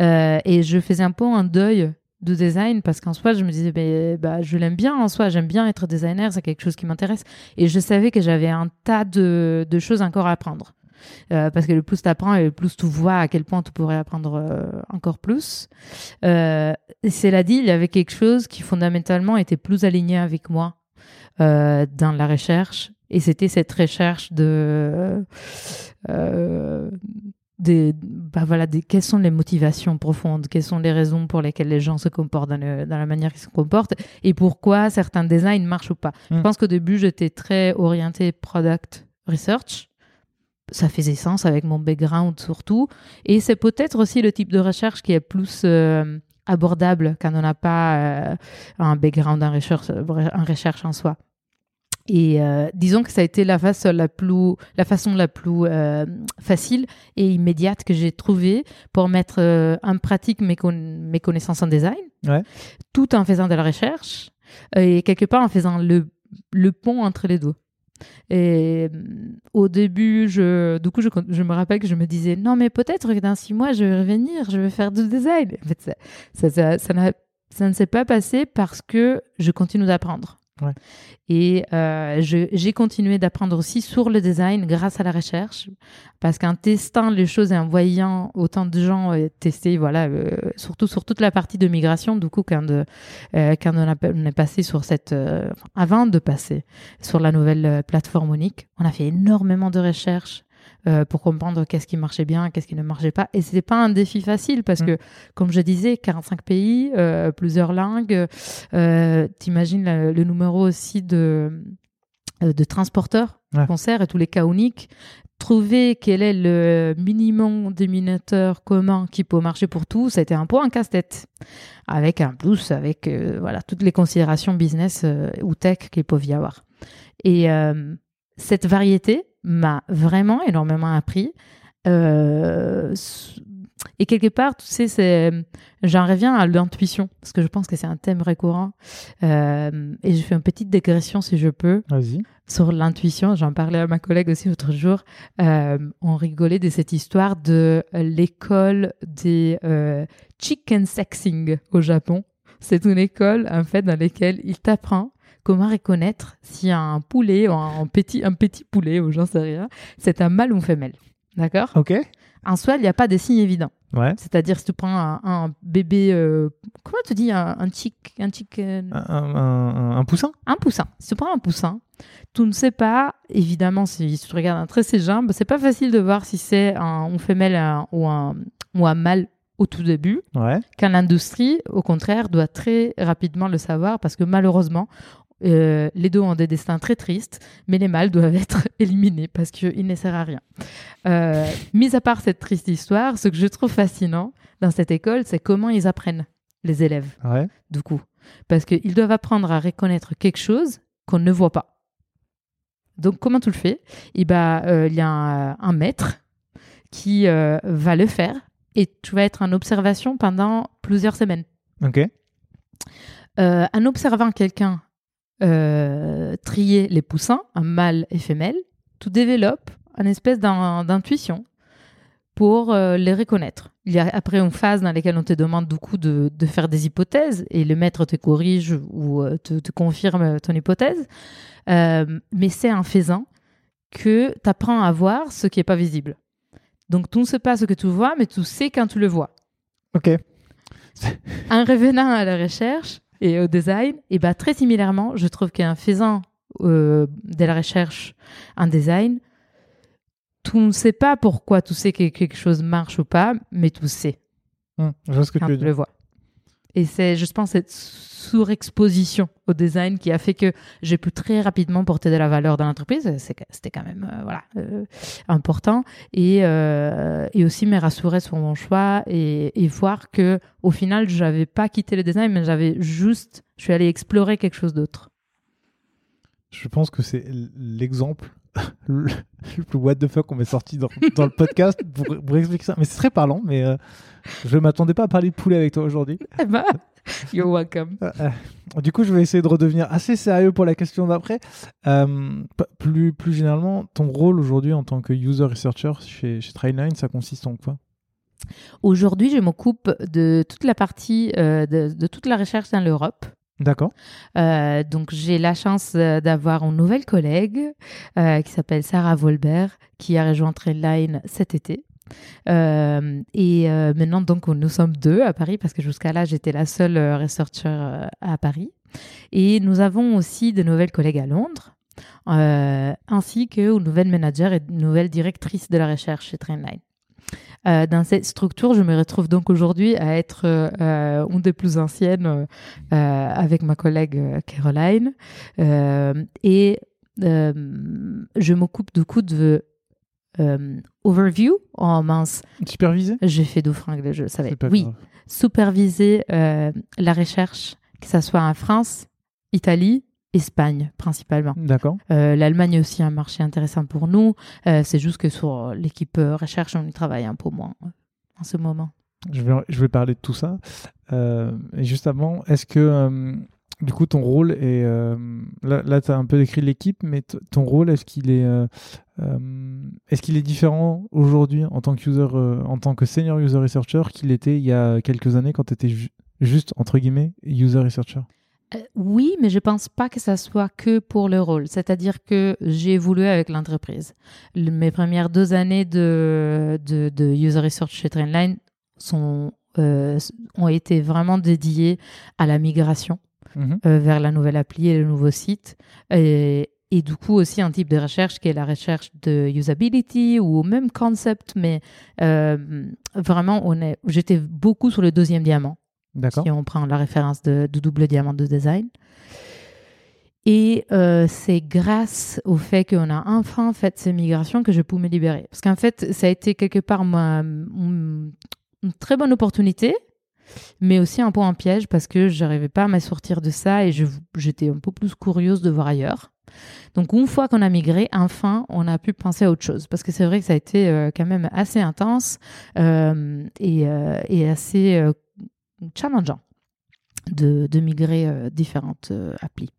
Euh, et je faisais un peu un deuil de design parce qu'en soi, je me disais, bah, bah, je l'aime bien en soi, j'aime bien être designer, c'est quelque chose qui m'intéresse. Et je savais que j'avais un tas de, de, choses encore à apprendre. Euh, parce que le plus tu apprends et le plus tu vois à quel point tu pourrais apprendre euh, encore plus. Cela dit, il y avait quelque chose qui fondamentalement était plus aligné avec moi dans la recherche. Et c'était cette recherche de des, bah voilà, des, quelles sont les motivations profondes, quelles sont les raisons pour lesquelles les gens se comportent dans, dans la manière qu'ils se comportent et pourquoi certains designs marchent ou pas. Je hmm. pense qu'au début, j'étais très orienté product research. Ça faisait sens avec mon background surtout. Et c'est peut-être aussi le type de recherche qui est plus euh, abordable quand on n'a pas euh, un background en recherche, en recherche en soi. Et euh, disons que ça a été la façon la plus, la façon la plus euh, facile et immédiate que j'ai trouvée pour mettre euh, en pratique mes, mes, connaissances en design, tout en faisant de la recherche et quelque part en faisant le, le pont entre les deux. Et au début, je, du coup, je, me rappelle que je me disais non, mais peut-être que dans six mois, je vais revenir, je vais faire du design. En fait, ça ne s'est pas passé parce que je continue d'apprendre. Et euh, j'ai continué d'apprendre aussi sur le design grâce à la recherche, parce qu'en testant les choses et en voyant autant de gens euh, tester, voilà, euh, surtout sur toute la partie de migration, du coup, quand, de, quand on, a, on, est passé sur cette, avant de passer sur la nouvelle plateforme unique, on a fait énormément de recherches euh, pour comprendre qu'est-ce qui marchait bien, qu'est-ce qui ne marchait pas. Et c'était pas un défi facile parce mm. que, comme je disais, 45 pays, euh, plusieurs langues. Euh, T'imagines le, numéro aussi de de transporteurs ouais. concert et tous les cas uniques. Trouver quel est le minimum dénominateur commun qui peut marcher pour tout, ça a été un peu un casse-tête. Avec un plus, avec voilà toutes les considérations business ou tech qu'il peut y avoir. Et cette variété, m'a vraiment énormément appris. Euh, et quelque part, tu sais, c'est, j'en reviens à l'intuition, parce que je pense que c'est un thème récurrent. Euh, et je fais une petite dégression, si je peux, sur l'intuition. J'en parlais à ma collègue aussi l'autre jour. Euh, on rigolait de cette histoire de l'école des chicken sexing au Japon. C'est une école, en fait, dans laquelle il t'apprend comment reconnaître si un poulet ou un petit, un petit poulet ou j'en sais rien, c'est un mâle ou une femelle. D'accord? Ok. En soi, il n'y a pas de signes évidents. Ouais. C'est-à-dire, si tu prends un, bébé, euh, comment tu dis, un, un chic, un, chic euh, un, poussin? Un poussin. Si tu prends un poussin, tu ne sais pas, évidemment, si tu regardes un trait ses jambes, c'est pas facile de voir si c'est un, une femelle ou, un, ou un mâle au tout début, ouais. quand l'industrie, au contraire, doit très rapidement le savoir parce que malheureusement, euh, les deux ont des destins très tristes, mais les mâles doivent être éliminés parce qu'ils ne servent à rien. Euh, mis à part cette triste histoire, ce que je trouve fascinant dans cette école, c'est comment ils apprennent, les élèves, du coup. Parce qu'ils doivent apprendre à reconnaître quelque chose qu'on ne voit pas. Donc, comment tu le fais? Il bah, euh, y a un, maître qui va le faire et tu vas être en observation pendant plusieurs semaines. Ok. en observant quelqu'un euh, trier les poussins, un mâle et femelle, tu développes une espèce d'intuition pour euh, les reconnaître. Il y a après une phase dans laquelle on te demande du coup de, faire des hypothèses et le maître te corrige ou euh, te, confirme ton hypothèse. mais c'est en faisant que tu apprends à voir ce qui n'est pas visible. Donc tu ne sais pas ce que tu vois, mais tu sais quand tu le vois. Ok. en revenant à la recherche, et au design, et bah, très similairement, je trouve qu'en faisant euh, de la recherche en design, tu ne sais pas pourquoi tu sais que quelque chose marche ou pas, mais tu sais. Hum, je vois ce que tu, le vois. Et c'est, je pense, cette surexposition au design qui a fait que j'ai pu très rapidement porter de la valeur dans l'entreprise. C'était quand même euh, voilà, euh, important. Et, euh, et, aussi me rassurer sur mon choix et, et voir que au final, je n'avais pas quitté le design, mais j'avais juste, je suis allé explorer quelque chose d'autre. Je pense que c'est l'exemple le plus what the fuck qu'on m'ait sorti dans, dans, le podcast pour, expliquer ça. Mais c'est très parlant, mais je ne m'attendais pas à parler de poulet avec toi aujourd'hui. Eh ben, You're welcome. Euh, euh, du coup, je vais essayer de redevenir assez sérieux pour la question d'après. Euh, plus, plus généralement, ton rôle aujourd'hui en tant que user researcher chez, chez Trainline, ça consiste en quoi? Aujourd'hui, je m'occupe de toute la partie de, de, toute la recherche dans l'Europe. D'accord. Euh, donc j'ai la chance d'avoir une nouvelle collègue euh, qui s'appelle Sarah Volbert qui a rejoint Trainline cet été. Euh, et maintenant donc nous sommes deux à Paris parce que jusqu'à là j'étais la seule researcher à Paris. Et nous avons aussi de nouvelles collègues à Londres. ainsi qu'une nouvelle manager et une nouvelle directrice de la recherche chez Trainline. Euh, dans cette structure, je me retrouve donc aujourd'hui à être euh, une des plus anciennes euh, avec ma collègue Caroline. et je m'occupe du coup de overview en mince. Superviser J'ai fait deux francs, je savais. Oui, superviser la recherche, que ce soit en France, Italie Espagne principalement. D'accord. Euh, L'Allemagne aussi un marché intéressant pour nous. Euh, c'est juste que sur l'équipe euh, recherche, on y travaille un peu moins en ce moment. Je vais, je vais parler de tout ça. et juste avant, est-ce que du coup ton rôle est... là, là tu as un peu décrit l'équipe, mais ton rôle, est-ce qu'il est, est-ce qu'il est différent aujourd'hui en tant que user, en tant que senior user researcher qu'il était il y a quelques années quand tu étais juste, entre guillemets, user researcher? Euh, oui, mais je pense pas que ça soit que pour le rôle. C'est-à-dire que j'ai évolué avec l'entreprise. Mes premières deux années de, de, user research chez Trainline sont, euh, ont été vraiment dédiées à la migration mhm. euh, vers la nouvelle appli et le nouveau site. Et, et du coup aussi un type de recherche qui est la recherche de usability ou même concept, mais vraiment on est, j'étais beaucoup sur le deuxième diamant si on prend la référence de, double diamant de design. Et euh, c'est grâce au fait qu'on a enfin fait ces migrations que je peux me libérer. Parce qu'en fait, ça a été quelque part une très bonne opportunité, mais aussi un peu un piège parce que je n'arrivais pas à me sortir de ça et j'étais un peu plus curieuse de voir ailleurs. Donc une fois qu'on a migré, enfin, on a pu penser à autre chose. Parce que c'est vrai que ça a été euh, quand même assez intense euh, et, et, assez challengeant de, de migrer euh, différentes euh, applis.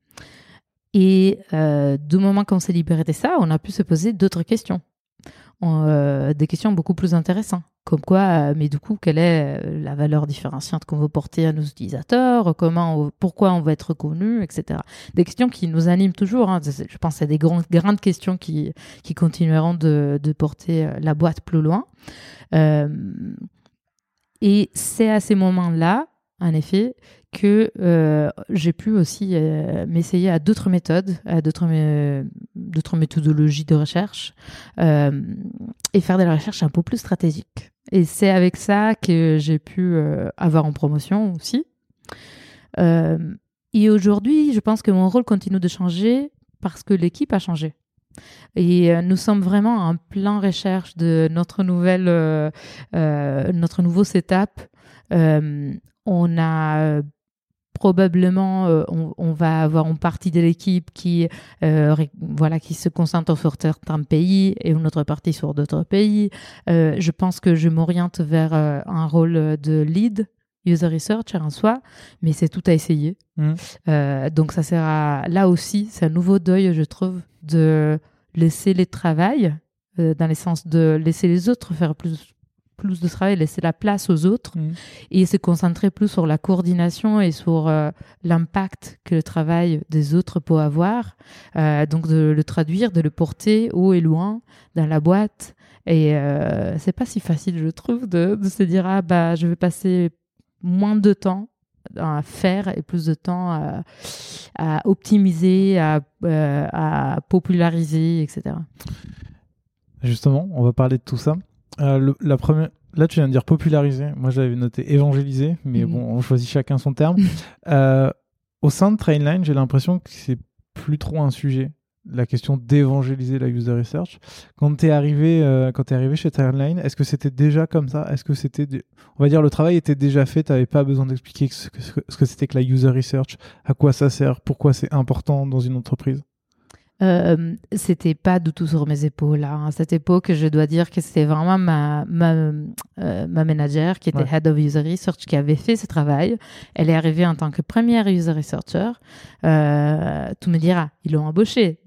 Et euh, du moment qu'on s'est libéré de ça, on a pu se poser d'autres questions. Des questions beaucoup plus intéressantes. Comme quoi, mais du coup, quelle est la valeur différenciante qu'on veut porter à nos utilisateurs Comment, pourquoi on veut être reconnu, etc. Des questions qui nous animent toujours. Hein. Je pense à des grandes, grandes questions qui, qui continueront de, de porter la boîte plus loin. Et c'est à ces moments-là, en effet, que euh, j'ai pu aussi euh, m'essayer à d'autres méthodes, à d'autres, méthodologies de recherche euh, et faire de la recherche un peu plus stratégique. Et c'est avec ça que j'ai pu avoir en promotion aussi. et aujourd'hui, je pense que mon rôle continue de changer parce que l'équipe a changé. Et nous sommes vraiment en plein recherche de notre nouvelle, notre nouveau setup. on a probablement on, va avoir une partie de l'équipe qui voilà qui se concentre sur certains pays et une autre partie sur d'autres pays. je pense que je m'oriente vers un rôle de lead user researcher en soi, mais c'est tout à essayer. Mmh. donc ça sera là aussi, c'est un nouveau deuil, je trouve, de laisser les travail, euh, dans le sens de laisser les autres faire plus, plus de travail, laisser la place aux autres mm. et se concentrer plus sur la coordination et sur euh, l'impact que le travail des autres peut avoir. Euh, donc de le traduire, de le porter haut et loin dans la boîte. Et c'est pas si facile, je trouve, de, de se dire ah bah je vais passer moins de temps à faire et plus de temps à, optimiser, à, euh, à, populariser, etc. Justement, on va parler de tout ça. Euh, la première, là, tu viens de dire populariser. Moi, j'avais noté évangéliser, mais mhm. bon, on choisit chacun son terme. Euh, au sein de Trainline, j'ai l'impression que c'est plus trop un sujet la question d'évangéliser la user research. Quand tu es arrivé, euh, quand es arrivé chez Timeline, est-ce que c'était déjà comme ça? Est-ce que c'était, on va dire, le travail était déjà fait Tu n'avais pas besoin d'expliquer ce que, c'était que la user research, à quoi ça sert, pourquoi c'est important dans une entreprise? Euh, c'était pas du tout sur mes épaules. Hein. À cette époque, je dois dire que c'était vraiment ma, ma, euh, ma manager qui était Head of User Research qui avait fait ce travail. Elle est arrivée en tant que première User Researcher. Euh, tout me dira, ils l'ont embauchée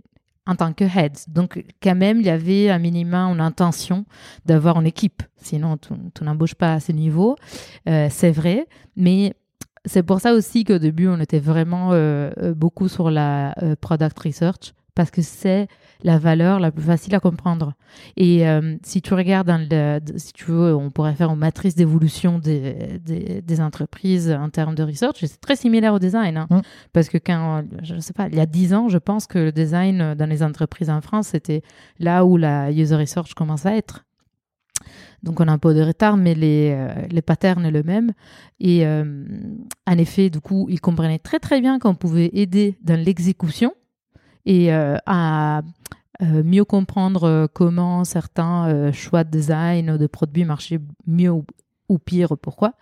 en tant que head. Donc, quand même, il y avait un minimum, une intention d'avoir une équipe. Sinon, tu, n'embauches pas à ce niveau. Euh, c'est vrai. Mais c'est pour ça aussi qu'au début, on était vraiment euh, beaucoup sur la product research parce que c'est la valeur la plus facile à comprendre. Et euh, si tu regardes, dans le, si tu veux, on pourrait faire une matrice d'évolution des, des, entreprises en termes de research, c'est très similaire au design. Hein. Mm. Parce que quand, je ne sais pas, il y a dix ans, je pense que le design dans les entreprises en France, c'était là où la user research commence à être. Donc on a un peu de retard, mais les, euh, les patterns est le même. Et euh, en effet, du coup, ils comprenaient très très bien qu'on pouvait aider dans l'exécution et euh, à euh, mieux comprendre euh, comment certains choix de design ou de produits marchaient mieux ou, pire, pourquoi.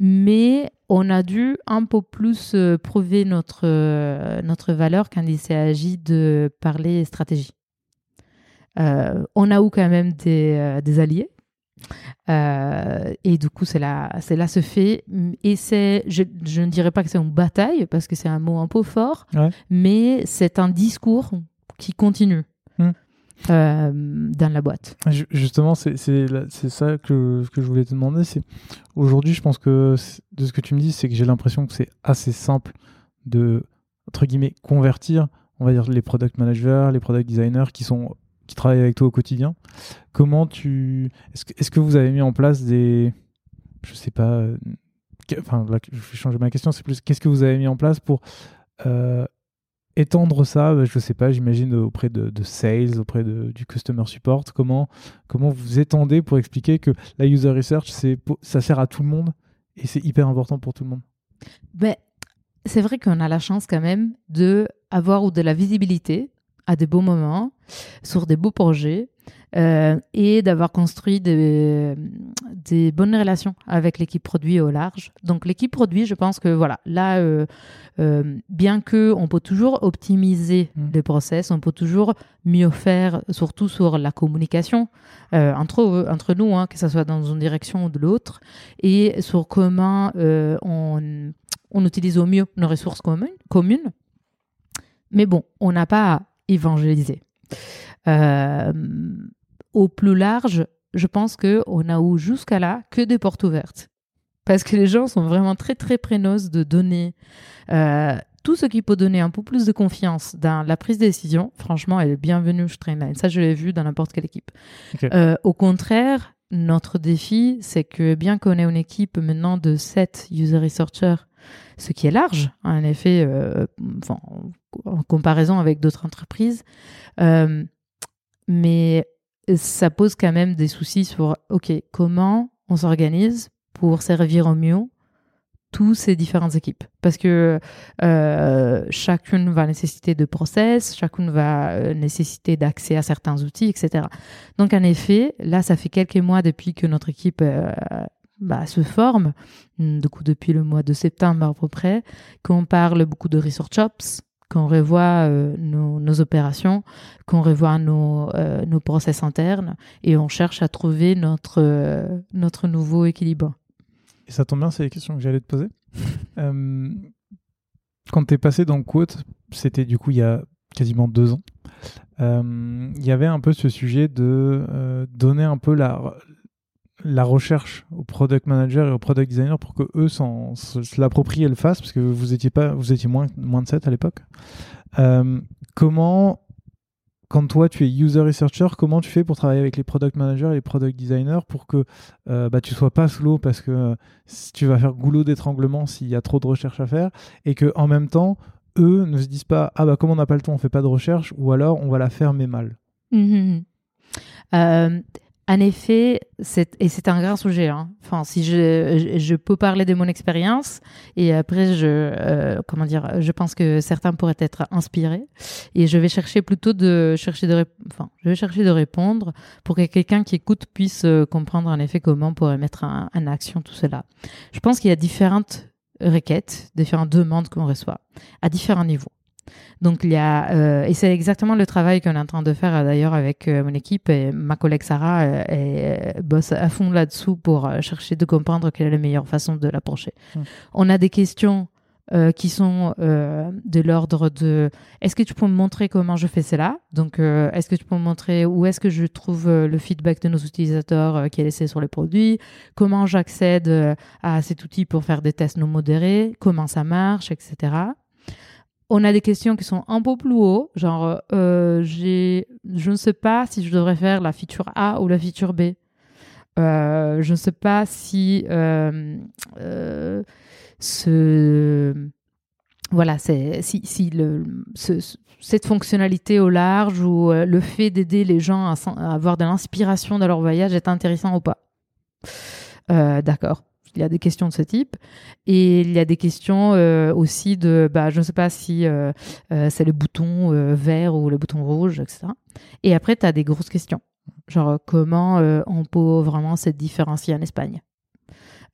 Mais on a dû un peu plus prouver notre, notre valeur quand il s'agit de parler stratégie. on a eu quand même des, des alliés euh, et du coup, c'est là, c'est là ce fait. Et c'est, je, je, ne dirais pas que c'est une bataille parce que c'est un mot un peu fort, mais c'est un discours qui continue. Hmm. Euh, dans la boîte. Justement, c'est ça que, que, je voulais te demander. C'est aujourd'hui, je pense que de ce que tu me dis, c'est que j'ai l'impression que c'est assez simple de entre guillemets convertir, on va dire les product managers, les product designers qui sont qui travaillent avec toi au quotidien. Comment tu. Est-ce que, vous avez mis en place des. Je sais pas. Euh, enfin, là, je vais changer ma question. C'est plus qu'est-ce que vous avez mis en place pour euh, étendre ça? Bah, Je sais pas, j'imagine auprès de, sales, auprès du customer support. Comment, comment vous étendez pour expliquer que la user research, ça sert à tout le monde et c'est hyper important pour tout le monde? Ben, C'est vrai qu'on a la chance quand même de avoir ou de la visibilité à des beaux moments, sur des beaux projets, euh, et d'avoir construit des, des, bonnes relations avec l'équipe produit au large. Donc l'équipe produit, je pense que voilà, là, euh, euh, bien que on peut toujours optimiser mmh. les process, on peut toujours mieux faire, surtout sur la communication entre entre nous, hein, que ce soit dans une direction ou de l'autre, et sur comment on, on utilise au mieux nos ressources communes. communes. Mais bon, on n'a pas évangéliser. Euh, au plus large, je pense qu'on a eu jusqu'à là que des portes ouvertes. Parce que les gens sont vraiment très très prénoces de donner euh, tout ce qui peut donner un peu plus de confiance dans la prise de décision. Franchement, elle est bienvenue chez Trainline. Ça, je l'ai vu dans n'importe quelle équipe. Euh, au contraire, notre défi, c'est que bien qu'on ait une équipe maintenant de 7 user researchers, ce qui est large, en effet, enfin, en comparaison avec d'autres entreprises. Euh, mais ça pose quand même des soucis sur, OK, comment on s'organise pour servir au mieux tous ces différentes équipes? Parce que euh, chacune va nécessiter de process, chacune va euh, nécessiter d'accès à certains outils, etc. Donc en effet, là, ça fait quelques mois depuis que notre équipe bah, se forme, du coup depuis le mois de septembre à peu près, qu'on parle beaucoup de research ops, qu'on revoit euh, nos, opérations, qu'on revoit nos, euh, nos process internes et on cherche à trouver notre, euh, notre nouveau équilibre. Et ça tombe bien, c'est les questions que j'allais te poser. quand tu es passé dans Quote, c'était du coup il y a quasiment deux ans, il y avait un peu ce sujet de donner un peu la, la recherche au product manager et au product designer pour que eux se l'approprient et le fassent parce que vous étiez pas vous étiez moins moins de 7 à l'époque. Euh, comment quand toi tu es user researcher comment tu fais pour travailler avec les product managers et les product designers pour que euh, bah, tu sois pas sous l'eau parce que euh, tu vas faire goulot d'étranglement s'il y a trop de recherche à faire et que en même temps eux ne se disent pas ah bah comme on n'a pas le temps on fait pas de recherche ou alors on va la faire mais mal. Mmh en effet, et c'est un grand sujet. Hein. Enfin, si je, je, peux parler de mon expérience, et après, je, euh, comment dire, je pense que certains pourraient être inspirés, et je vais chercher plutôt de chercher de, enfin, je vais chercher de répondre pour que quelqu'un qui écoute puisse euh, comprendre en effet comment pourrait mettre en action tout cela. Je pense qu'il y a différentes requêtes, différentes demandes qu'on reçoit à différents niveaux. Donc il y a euh, et c'est exactement le travail qu'on est en train de faire euh, d'ailleurs avec euh, mon équipe et ma collègue Sarah et bosse à fond là-dessous pour chercher de comprendre quelle est la meilleure façon de l'approcher. Mmh. On a des questions euh, qui sont euh, de l'ordre de est-ce que tu peux me montrer comment je fais cela? Donc, euh, est-ce que tu peux me montrer où est-ce que je trouve le feedback de nos utilisateurs qui est laissé sur les produits? Comment j'accède à cet outil pour faire des tests non modérés? Comment ça marche, etc. On a des questions qui sont un peu plus haut, genre j'ai, je ne sais pas si je devrais faire la feature A ou la feature B. je ne sais pas si ce voilà, c'est si, si le, cette fonctionnalité au large ou euh, le fait d'aider les gens à, avoir de l'inspiration dans leur voyage est intéressant ou pas. Euh, d'accord. Il y a des questions de ce type. Et il y a des questions euh, aussi de, bah, je ne sais pas si c'est le bouton vert ou le bouton rouge, etc. Et après, tu as des grosses questions. Genre, comment on peut vraiment se différencier en Espagne?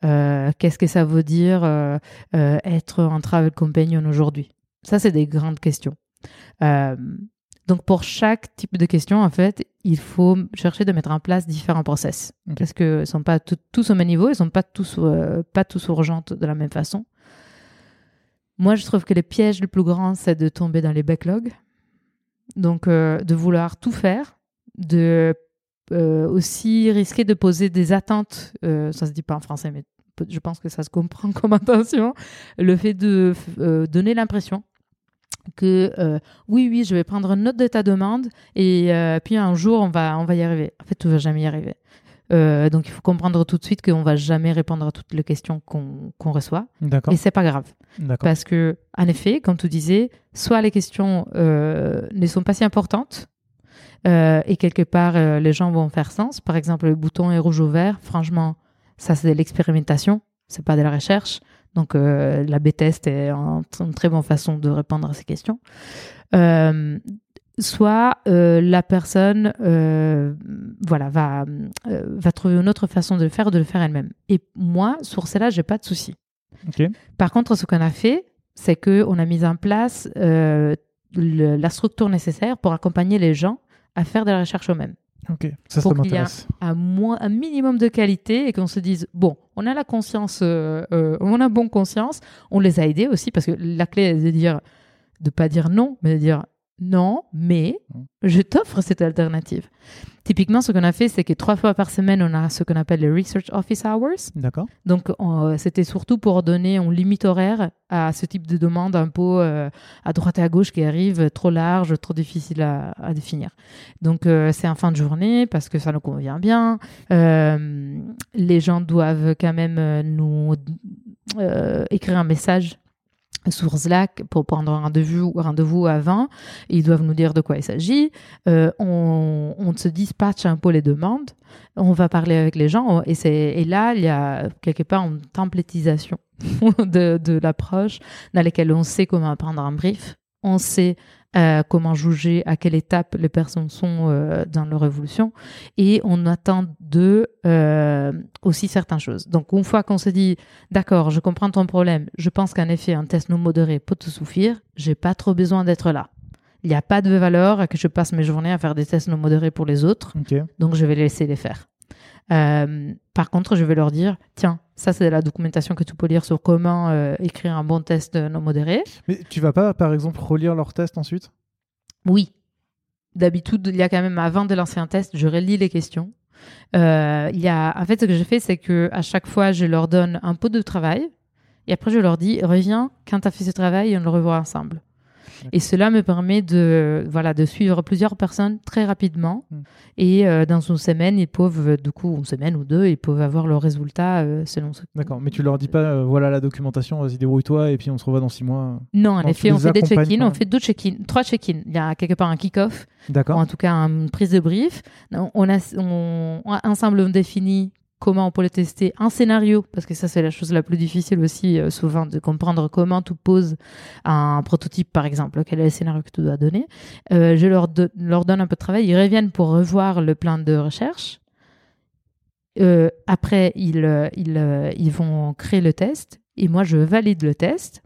Euh, qu'est-ce que ça veut dire euh, euh, être un travel companion aujourd'hui? Ça, c'est des grandes questions. Donc, pour chaque type de question, en fait, il faut chercher de mettre en place différents process. Parce qu'ils ne sont pas tous au même niveau, ils ne sont pas tous, pas tous urgentes de la même façon. Moi, je trouve que les pièges le plus grand, c'est de tomber dans les backlogs. Donc, de vouloir tout faire, de aussi risquer de poser des attentes, ça se dit pas en français, mais je pense que ça se comprend comme intention, le fait de euh, donner l'impression que euh, oui, oui, je vais prendre note de ta demande et euh, puis un jour on va, on va y arriver. En fait, tu vas jamais y arriver. donc il faut comprendre tout de suite qu'on va jamais répondre à toutes les questions qu'on reçoit. Et c'est pas grave. Parce que, en effet, comme tu disais, soit les questions ne sont pas si importantes, et quelque part, les gens vont faire sens. Par exemple, le bouton est rouge ou vert. Franchement, ça, c'est de l'expérimentation, c'est pas de la recherche. Donc, euh, la B-test est une très bonne façon de répondre à ces questions. Euh, soit euh, la personne voilà, va, va trouver une autre façon de le faire, de le faire elle-même. Et moi, sur cela, j'ai pas de souci. Par contre, ce qu'on a fait, c'est qu'on a mis en place la structure nécessaire pour accompagner les gens à faire de la recherche eux-mêmes. Ok, ça, un, un, minimum de qualité et qu'on se dise bon, on a la conscience, euh, euh, on a bon conscience, on les a aidés aussi parce que la clé est de dire, de pas dire non, mais de dire non, mais mmh. je t'offre cette alternative. Typiquement, ce qu'on a fait, c'est que trois fois par semaine, on a ce qu'on appelle les Research Office Hours. D'accord. Donc, c'était surtout pour donner une limite horaire à ce type de demande un peu euh, à droite et à gauche qui arrive trop large, trop difficile à, définir. Donc, euh, c'est en fin de journée parce que ça nous convient bien. Euh, les gens doivent quand même nous écrire un message sur Slack pour prendre un rendez-vous, à 20. Ils doivent nous dire de quoi il s'agit. Euh, on, on, se dispatche un peu les demandes. On va parler avec les gens. Et, et là, il y a quelque part une templétisation de, de l'approche dans laquelle on sait comment prendre un brief. On sait euh, comment juger à quelle étape les personnes sont euh, dans leur évolution et on attend de euh, aussi certaines choses. Donc une fois qu'on se dit d'accord, je comprends ton problème, je pense qu'en effet un test non modéré peut te suffire, j'ai pas trop besoin d'être là. Il n'y a pas de valeur à que je passe mes journées à faire des tests non modérés pour les autres, donc je vais les laisser les faire. Euh, par contre, je vais leur dire, tiens, ça c'est la documentation que tu peux lire sur comment euh, écrire un bon test non modéré. Mais tu vas pas, par exemple, relire leur test ensuite? Oui. D'habitude, il y a quand même, avant de lancer un test, je relis les questions. Euh, il y a, en fait, ce que je fais, c'est que à chaque fois, je leur donne un peu de travail. Et après, je leur dis, reviens quand tu as fait ce travail et on le revoit ensemble. Et cela me permet de, voilà, de suivre plusieurs personnes très rapidement. Hmm. Et euh, dans une semaine, ils peuvent, du coup, une semaine ou deux, ils peuvent avoir leurs résultats euh, selon ce D'accord, mais tu leur dis pas, euh, voilà la documentation, vas-y débrouille-toi et puis on se revoit dans six mois. Non, en effet, on fait des check-in, on fait deux check-in, trois check-in. Il y a quelque part un kick-off, D'accord. en tout cas une prise de brief. On a, on, ensemble, on définit comment on peut le tester, un scénario, parce que ça c'est la chose la plus difficile aussi euh, souvent de comprendre comment tu poses un prototype par exemple, quel est le scénario que tu dois donner. Euh, je leur, donne un peu de travail, ils reviennent pour revoir le plan de recherche. Euh, après, ils, vont créer le test et moi je valide le test.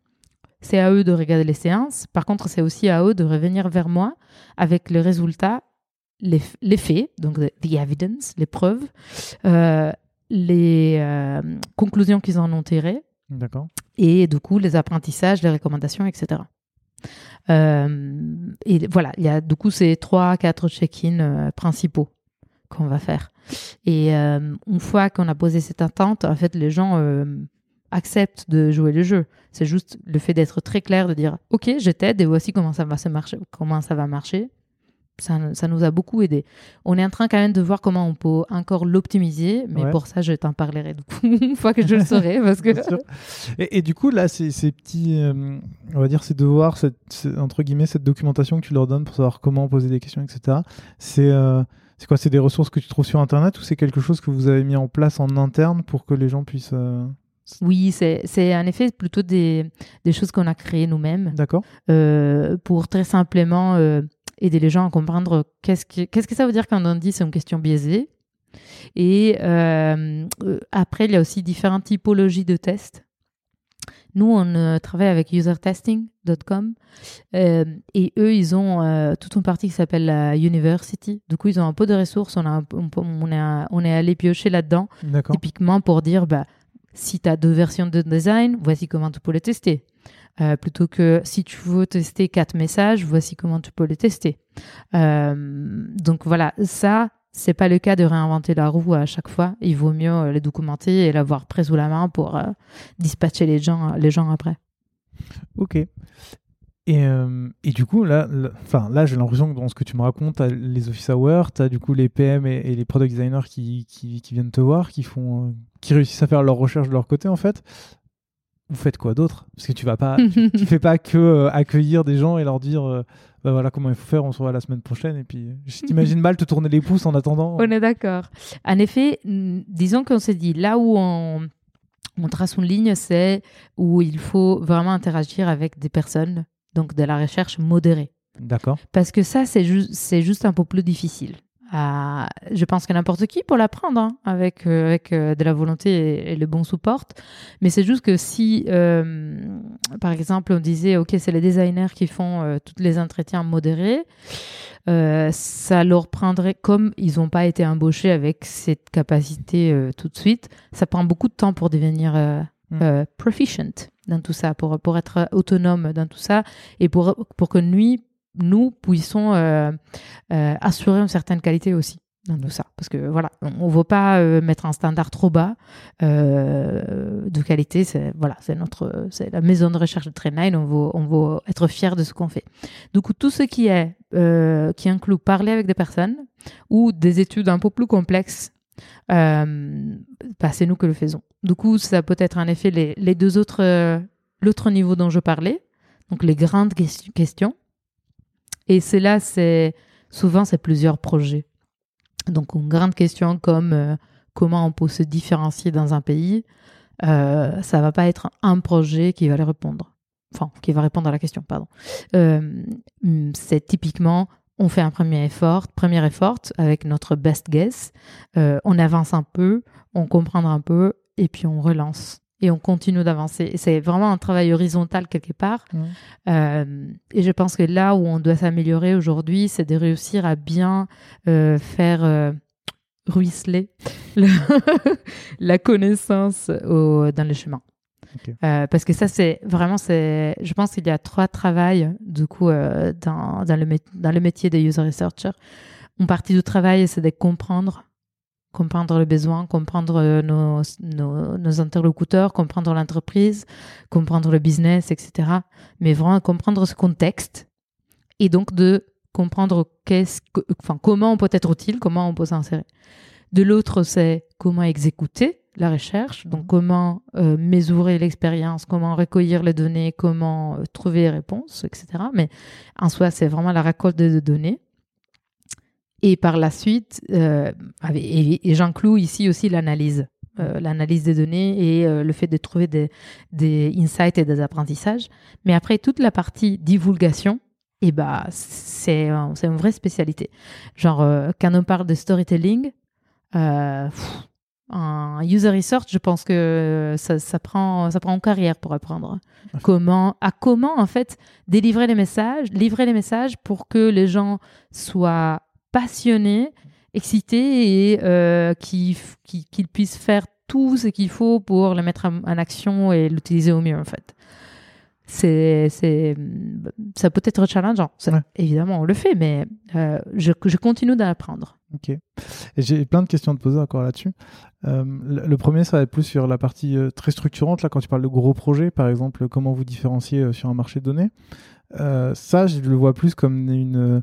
C'est à eux de regarder les séances. Par contre, c'est aussi à eux de revenir vers moi avec le résultat les, les, faits, donc the evidence, les preuves, les euh, conclusions qu'ils en ont tirées D'accord. Et du coup, les apprentissages, les recommandations, etc. Euh, et voilà, il y a du coup ces trois, quatre check-in euh, principaux qu'on va faire. Et euh, une fois qu'on a posé cette attente, en fait, les gens acceptent de jouer le jeu. C'est juste le fait d'être très clair, de dire OK, je t'aide et voici comment ça va se marcher, comment ça va marcher ça, nous a beaucoup aidé. On est en train quand même de voir comment on peut encore l'optimiser, mais pour ça, je t'en parlerai une fois que je le saurai. parce que... et, du coup, là, ces, ces petits, euh, on va dire, ces devoirs, cette, entre guillemets, cette documentation que tu leur donnes pour savoir comment poser des questions, etc., c'est euh, c'est quoi? C'est des ressources que tu trouves sur Internet ou c'est quelque chose que vous avez mis en place en interne pour que les gens puissent... Euh, oui, c'est en effet plutôt des, des choses qu'on a créées nous-mêmes. D'accord. pour très simplement aider les gens à comprendre qu'est-ce que, qu'est-ce que ça veut dire quand on dit c'est une question biaisée. Et euh, après, il y a aussi différentes typologies de tests. Nous, on euh, travaille avec usertesting.com euh, et eux, ils ont toute une partie qui s'appelle la University. Du coup, ils ont un peu de ressources. On, a on, est, on est allé piocher là-dedans, typiquement pour dire bah, si tu as deux versions de design, voici comment tu peux les tester. Euh, plutôt que si tu veux tester quatre messages, voici comment tu peux les tester. Euh, donc voilà, ça, c'est pas le cas de réinventer la roue à chaque fois. Il vaut mieux euh, les documenter et l'avoir pris sous la main pour dispatcher les gens, les gens après. Ok. Et, et, du coup, là, enfin, là j'ai l'impression que dans ce que tu me racontes, as les office hours, as du coup les PM et, les product designers qui, qui, qui, viennent te voir, qui, font, qui réussissent à faire leur recherche de leur côté en fait vous faites quoi d'autre? Parce que tu vas pas, tu, fais pas que euh, accueillir des gens et leur dire, euh, bah voilà comment il faut faire, on se voit la semaine prochaine. Et puis, je t'imagine mal te tourner les pouces en attendant. On est d'accord. En effet, disons qu'on s'est dit là où on, on trace une ligne, c'est où il faut vraiment interagir avec des personnes, donc de la recherche modérée. D'accord. Parce que ça, c'est juste un peu plus difficile je pense que n'importe qui peut l'apprendre hein, avec, euh, avec euh, de la volonté et, le bon support. Mais c'est juste que si, euh, par exemple, on disait, OK, c'est les designers qui font tous les entretiens modérés, ça leur prendrait, comme ils n'ont pas été embauchés avec cette capacité tout de suite, ça prend beaucoup de temps pour devenir mm. proficient dans tout ça, pour, pour être autonome dans tout ça et pour, pour que nuit nous puissions euh, euh, assurer une certaine qualité aussi dans tout ça. Parce que voilà, on ne veut pas euh, mettre un standard trop bas de qualité. C'est voilà, la maison de recherche de Trainline. On veut, on veut être fier de ce qu'on fait. Du coup, tout ce qui est qui inclut parler avec des personnes ou des études un peu plus complexes, bah, c'est nous que le faisons. Du coup, ça peut être en effet les, les deux autres, l'autre niveau dont je parlais, donc les grandes questions et cela, c'est souvent, c'est plusieurs projets. Donc, une grande question comme euh, comment on peut se différencier dans un pays, euh, ça va pas être un projet qui va répondre. Enfin, qui va répondre à la question, pardon. Euh, c'est typiquement, on fait un premier effort, premier effort avec notre best guess, euh, on avance un peu, on comprend un peu, et puis on relance et on continue d'avancer. C'est vraiment un travail horizontal quelque part. Euh, et je pense que là où on doit s'améliorer aujourd'hui, c'est de réussir à bien euh, faire euh, ruisseler la connaissance au, dans le chemin. parce que ça, c'est vraiment, c'est, je pense qu'il y a trois travails, du coup, dans, dans, le, dans le métier de user researcher. Une partie du travail, c'est de comprendre comprendre le besoin, comprendre euh, nos, nos, interlocuteurs, comprendre l'entreprise, comprendre le business, etc. Mais vraiment comprendre ce contexte et donc de comprendre qu'est-ce enfin, comment on peut être utile, comment on peut s'insérer. De l'autre, c'est comment exécuter la recherche, donc mhm. comment euh, mesurer l'expérience, comment recueillir les données, comment euh, trouver les réponses, etc. Mais en soi, c'est vraiment la récolte de données. Et par la suite, euh, et, j'inclus ici aussi l'analyse, euh, l'analyse des données et euh, le fait de trouver des, des, insights et des apprentissages. Mais après, toute la partie divulgation, et eh bah, c'est c'est une vraie spécialité. Genre, quand on parle de storytelling, un user research, je pense que ça, ça, prend, ça prend une carrière pour apprendre comment, à comment en fait délivrer les messages, livrer les messages pour que les gens soient passionnés, excités et euh, qu'ils puissent faire tout ce qu'il faut pour le mettre en, action et l'utiliser au mieux, en fait. C'est, c'est, ça peut être challengeant. Évidemment, on le fait, mais euh, je, je, continue d'apprendre. Ok. Et j'ai plein de questions à te poser encore là-dessus. Euh, le premier, ça va être plus sur la partie euh, très structurante. Là, quand tu parles de gros projets, par exemple, comment vous différenciez sur un marché donné. ça, je le vois plus comme, une,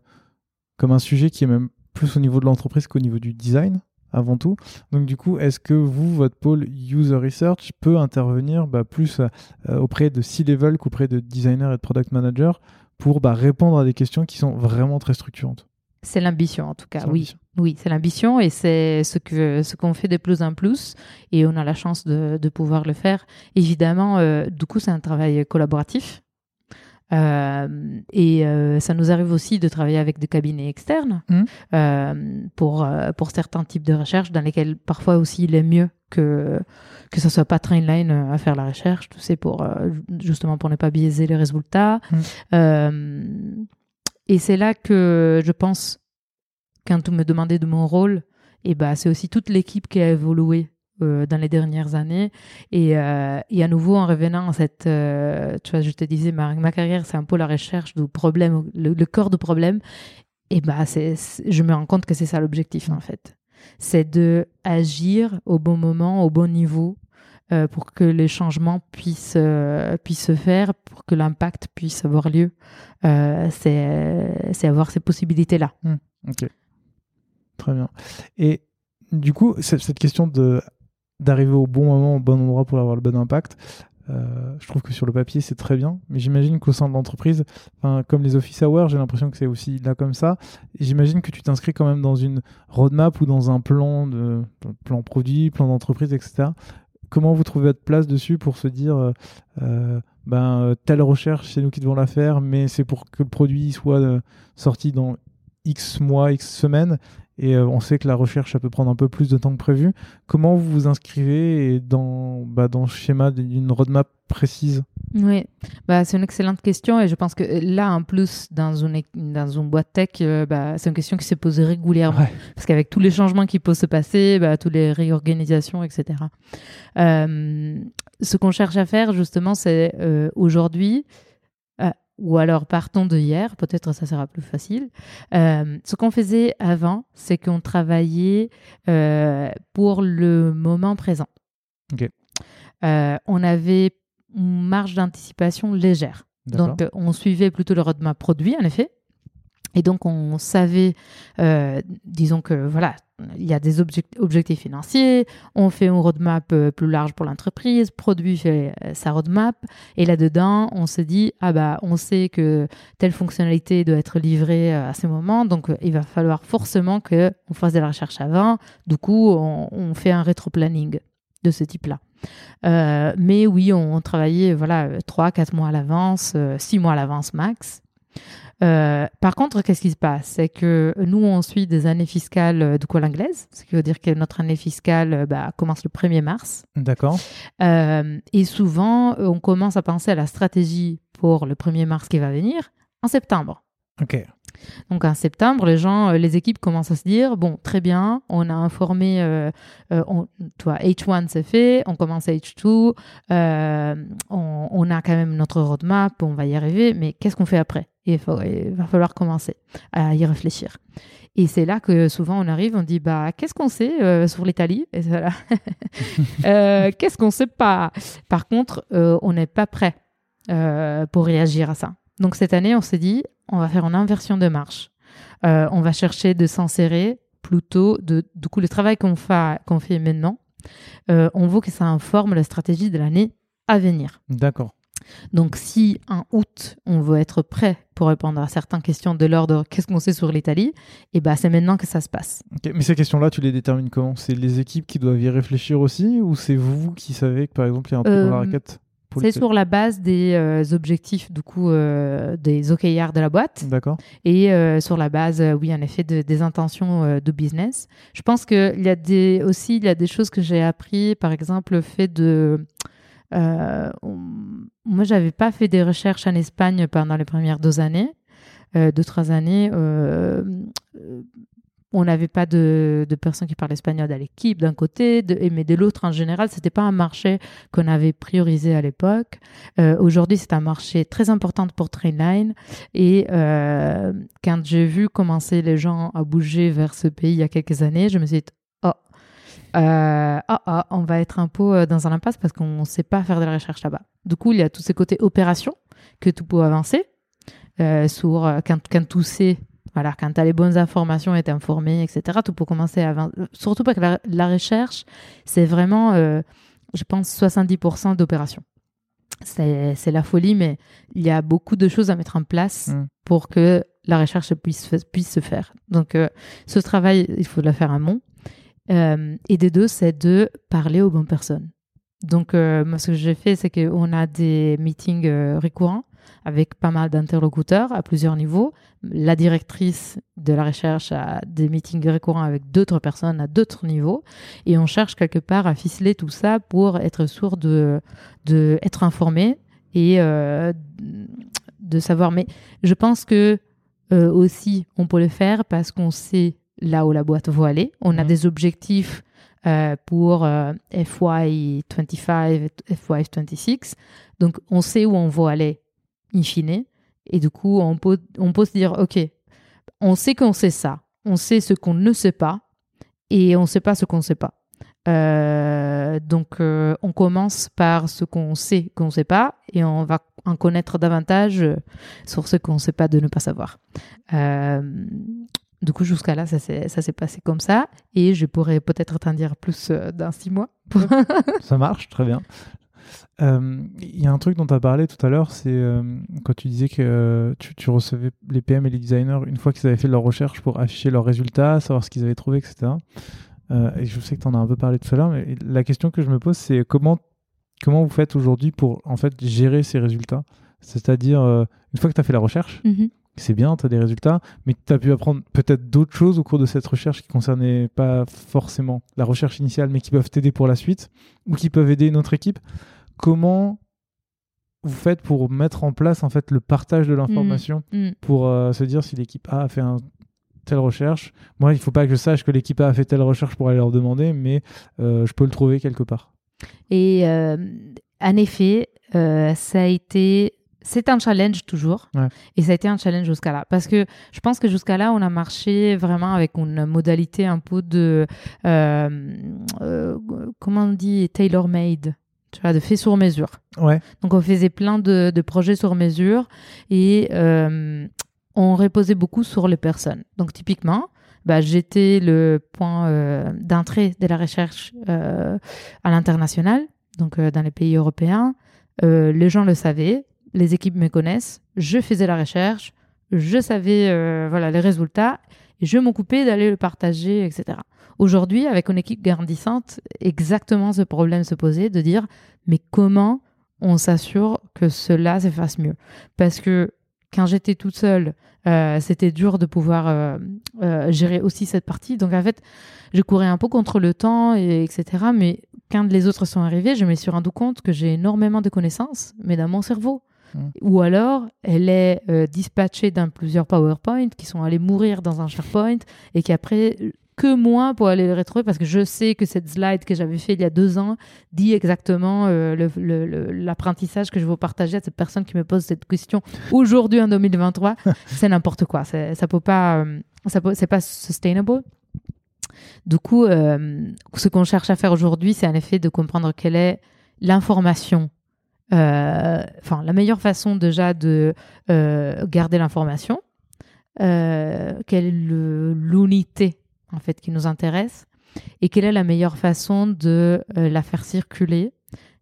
comme un sujet qui est même plus au niveau de l'entreprise qu'au niveau du design avant tout. Donc du coup, est-ce que vous, votre pôle User Research, peut intervenir bah, plus euh, auprès de C-Level qu'auprès de designers et de product managers pour bah, répondre à des questions qui sont vraiment très structurantes? C'est l'ambition en tout cas, oui. Oui, c'est l'ambition et c'est ce que ce qu'on fait de plus en plus et on a la chance de, de pouvoir le faire. Évidemment, euh, du coup, c'est un travail collaboratif euh, et euh, ça nous arrive aussi de travailler avec des cabinets externes mmh. euh, pour, pour certains types de recherches dans lesquels parfois aussi il est mieux que que ce soit pas Trainline à faire la recherche, tu sais, pour justement pour ne pas biaiser les résultats. Mmh. et c'est là que je pense, quand tu me demandais de mon rôle, et bah, c'est aussi toute l'équipe qui a évolué euh, dans les dernières années. Et, euh, et, à nouveau, en revenant à cette, euh, tu vois, je te disais, ma, ma carrière, c'est un peu la recherche du problème, le, corps du problème. Et bah, c'est, je me rends compte que c'est ça l'objectif, en fait. C'est de agir au bon moment, au bon niveau, pour que les changements puissent, puissent se faire, pour que l'impact puisse avoir lieu. c'est, c'est avoir ces possibilités-là. Mmh, ok. Très bien. Et du coup, cette question de d'arriver au bon moment, au bon endroit pour avoir le bon impact. Euh, je trouve que sur le papier, c'est très bien, mais j'imagine qu'au sein de l'entreprise, comme les office hours, j'ai l'impression que c'est aussi là comme ça. J'imagine que tu t'inscris quand même dans une roadmap ou dans un plan de plan produit, plan d'entreprise, etc. Comment vous trouvez votre place dessus pour se dire, euh, euh, ben telle recherche, c'est nous qui devons la faire, mais c'est pour que le produit soit sorti dans X mois, X semaines, et euh, on sait que la recherche, ça peut prendre un peu plus de temps que prévu. Comment vous vous inscrivez dans, bah, dans le schéma d'une roadmap précise? Oui, bah, c'est une excellente question et je pense que là, en plus, dans une, dans une boîte tech, euh, bah, c'est une question qui se pose régulièrement. Parce qu'avec tous les changements qui peuvent se passer, bah, toutes les réorganisations, etc. Euh, ce qu'on cherche à faire, justement, c'est aujourd'hui ou alors partons de hier, peut-être ça sera plus facile. Euh, ce qu'on faisait avant, c'est qu'on travaillait euh, pour le moment présent. Euh, on avait une marge d'anticipation légère. Donc, on suivait plutôt le roadmap produit, en effet. Et donc, on savait, disons que voilà, il y a des objectifs financiers, on fait une roadmap euh, plus large pour l'entreprise, produit fait euh, sa roadmap, et là-dedans, on se dit, ah bah, on sait que telle fonctionnalité doit être livrée euh, à ce moment, donc il va falloir forcément qu'on fasse de la recherche avant. Du coup, on, fait un rétro-planning de ce type-là. mais oui, on, travaillait voilà, 3-4 mois à l'avance, 6 mois à l'avance max. Euh, par contre, qu'est-ce qui se passe? C'est que nous, on suit des années fiscales euh, de quoi anglaise, ce qui veut dire que notre année fiscale euh, bah, commence le 1er mars. D'accord. et souvent, on commence à penser à la stratégie pour le 1er mars qui va venir en septembre. Ok. Donc en septembre, les gens, les équipes commencent à se dire bon, très bien, on a informé, on, toi, H1 c'est fait, on commence H2, on, on, a quand même notre roadmap, on va y arriver, mais qu'est-ce qu'on fait après? Il, va falloir commencer à y réfléchir. Et c'est là que souvent on arrive, on dit bah qu'est-ce qu'on sait euh, sur l'Italie? Euh, Qu'est-ce qu'on sait pas? Par contre, euh, on n'est pas prêt pour réagir à ça. Donc cette année, on s'est dit on va faire une inversion de marche. on va chercher de s'insérer plutôt de du coup le travail qu'on fait qu'on fait maintenant. on veut que ça informe la stratégie de l'année à venir. D'accord. Donc, si en août, on veut être prêt pour répondre à certaines questions de l'ordre qu'est-ce qu'on sait sur l'Italie, et eh ben c'est maintenant que ça se passe. Mais ces questions-là, tu les détermines comment? C'est les équipes qui doivent y réfléchir aussi, ou c'est vous qui savez que par exemple il y a un truc dans la euh, raquette c'est sur la base des euh, objectifs du coup euh, des OKR de la boîte. D'accord. Et sur la base, oui, en effet, des intentions de business. Je pense qu'il y a des aussi il y a des choses que j'ai appris, par exemple le fait de euh, moi, j'avais pas fait des recherches en Espagne pendant les premières deux années, euh, deux trois années, euh, on n'avait pas de, personnes qui parlent espagnol dans l'équipe d'un côté, de, mais de l'autre en général, c'était pas un marché qu'on avait priorisé à l'époque. Euh, aujourd'hui, c'est un marché très important pour Trainline. Et euh, quand j'ai vu commencer les gens à bouger vers ce pays il y a quelques années, je me suis dit, euh, oh, oh on va être un peu dans un impasse parce qu'on ne sait pas faire de la recherche là-bas. Du coup, il y a tous ces côtés opération que tout peut avancer. sur quand, quand tout sait voilà, quand tu as les bonnes informations et informé, etc., tout peut commencer à... Surtout parce que la, recherche, c'est vraiment, euh, je pense, 70% d'opérations. C'est la folie, mais il y a beaucoup de choses à mettre en place mm. pour que la recherche puisse, puisse se faire. Donc, euh, ce travail, il faut le faire amont. Euh, et des deux, c'est de parler aux bonnes personnes. Donc, moi, ce que j'ai fait, c'est qu'on a des meetings récurrents avec pas mal d'interlocuteurs à plusieurs niveaux. La directrice de la recherche a des meetings récurrents avec d'autres personnes à d'autres niveaux. Et on cherche quelque part à ficeler tout ça pour être sûr de, être informé et euh, de savoir. Mais je pense que euh, aussi, on peut le faire parce qu'on sait là où la boîte va aller. On a mhm. des objectifs euh, pour FY25, FY26. Donc, on sait où on va aller in fine. Et du coup, on peut, on peut se dire, OK, on sait qu'on sait ça, on sait ce qu'on ne sait pas, et on ne sait pas ce qu'on ne sait pas. Euh, donc, euh, on commence par ce qu'on sait qu'on ne sait pas, et on va en connaître davantage sur ce qu'on ne sait pas de ne pas savoir. Euh, du coup, jusqu'à là, ça s'est passé comme ça, et je pourrais peut-être t'en dire plus dans six mois. ça marche, très bien. Euh, il y a un truc dont tu as parlé tout à l'heure, c'est euh, quand tu disais que euh, tu, recevais les PM et les designers une fois qu'ils avaient fait leur recherche pour afficher leurs résultats, savoir ce qu'ils avaient trouvé, etc. et je sais que tu en as un peu parlé tout à l'heure, mais la question que je me pose, c'est comment, comment vous faites aujourd'hui pour en fait gérer ces résultats? C'est-à-dire, une fois que tu as fait la recherche, mm-hmm. C'est bien, tu as des résultats, mais tu as pu apprendre peut-être d'autres choses au cours de cette recherche qui ne concernaient pas forcément la recherche initiale, mais qui peuvent t'aider pour la suite, ou qui peuvent aider une autre équipe comment vous faites pour mettre en place en fait le partage de l'information mm, mm. pour euh, se dire si l'équipe A a fait un, telle recherche? Moi, il ne faut pas que je sache que l'équipe A a fait telle recherche pour aller leur demander, mais euh, je peux le trouver quelque part. Et euh, en effet, ça a été c'est un challenge toujours. Et ça a été un challenge jusqu'à là. Parce que je pense que jusqu'à là, on a marché vraiment avec une modalité un peu de. comment on dit Tailor-made tu vois, de fait sur mesure. Ouais. Donc on faisait plein de, de projets sur mesure et euh, on reposait beaucoup sur les personnes. Donc typiquement, bah, j'étais le point euh, d'entrée de la recherche euh, à l'international, donc dans les pays européens. les gens le savaient, les équipes me connaissent, je faisais la recherche, je savais voilà les résultats et je m'occupais d'aller le partager, etc. Aujourd'hui, avec une équipe grandissante, exactement ce problème se posait de dire mais comment on s'assure que cela se fasse mieux? Parce que quand j'étais toute seule, euh, c'était dur de pouvoir euh, euh, gérer aussi cette partie. Donc en fait, je courais un peu contre le temps, et, etc. Mais quand les autres sont arrivés, je me suis rendu compte que j'ai énormément de connaissances, mais dans mon cerveau. Mmh. Ou alors, elle est dispatchée dans plusieurs PowerPoint qui sont allés mourir dans un SharePoint et qui après que moi pour aller le retrouver parce que je sais que cette slide que j'avais fait il y a deux ans dit exactement euh, l'apprentissage que je veux partager à cette personne qui me pose cette question aujourd'hui en 2023. c'est n'importe quoi. Ça peut pas, euh, c'est pas sustainable. Du coup, euh, ce qu'on cherche à faire aujourd'hui, c'est en effet de comprendre quelle est l'information enfin la meilleure façon déjà de garder l'information, quelle est l'unité en fait qui nous intéresse et quelle est la meilleure façon de euh, la faire circuler.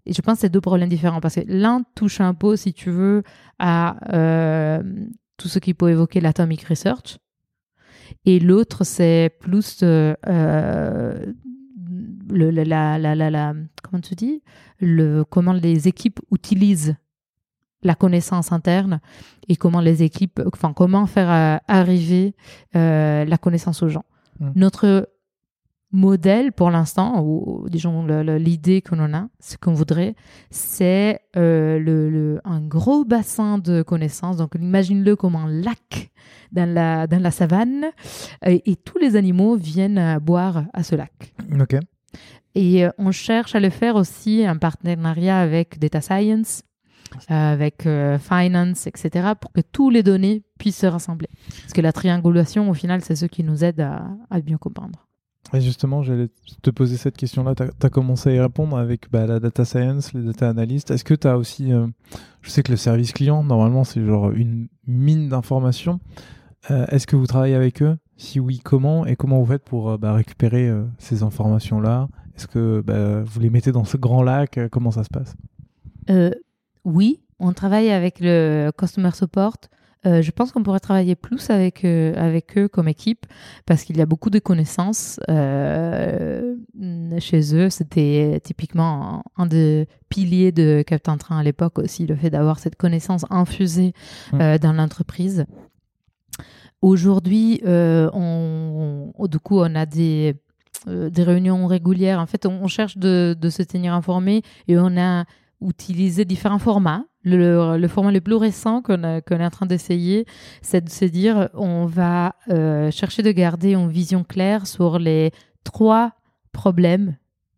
Et je pense que c'est deux problèmes différents parce que l'un touche un peu, si tu veux, à euh, tout ce qui peut évoquer l'atomic research et l'autre c'est plus euh, le, la, la, la, la, comment tu dis le comment les équipes utilisent la connaissance interne et comment les équipes enfin comment faire arriver la connaissance aux gens Mm. Notre modèle pour l'instant, ou disons l'idée qu'on en a, ce qu'on voudrait, c'est euh, le, un gros bassin de connaissances. Donc imagine-le comme un lac dans la, dans la savane, et, tous les animaux viennent boire à ce lac. Ok. Et euh, on cherche à le faire aussi en partenariat avec Data Science, avec euh, Finance, etc., pour que tous les données puissent se rassembler. Parce que la triangulation, au final, c'est ce qui nous aide à, à bien comprendre. Et justement, j'allais te poser cette question-là. Tu as, commencé à y répondre avec bah, la data science, les data analysts. Est-ce que tu as aussi. Euh, je sais que le service client, normalement, c'est genre une mine d'informations. Euh, est-ce que vous travaillez avec eux? Si oui, comment Et comment vous faites pour euh, bah, récupérer ces informations-là? Est-ce que bah, vous les mettez dans ce grand lac? Comment ça se passe? Oui, on travaille avec le Customer Support euh, je pense qu'on pourrait travailler plus avec, euh, avec eux comme équipe parce qu'il y a beaucoup de connaissances euh, chez eux. C'était typiquement un, des piliers de Captain Train à l'époque aussi, le fait d'avoir cette connaissance infusée mmh. dans l'entreprise. Aujourd'hui, on, du coup, on a des, des réunions régulières. En fait, on, cherche de, se tenir informé et on a utilisé différents formats le, format le plus récent qu'on est en train d'essayer, c'est de se dire on va euh, chercher de garder une vision claire sur les trois problèmes,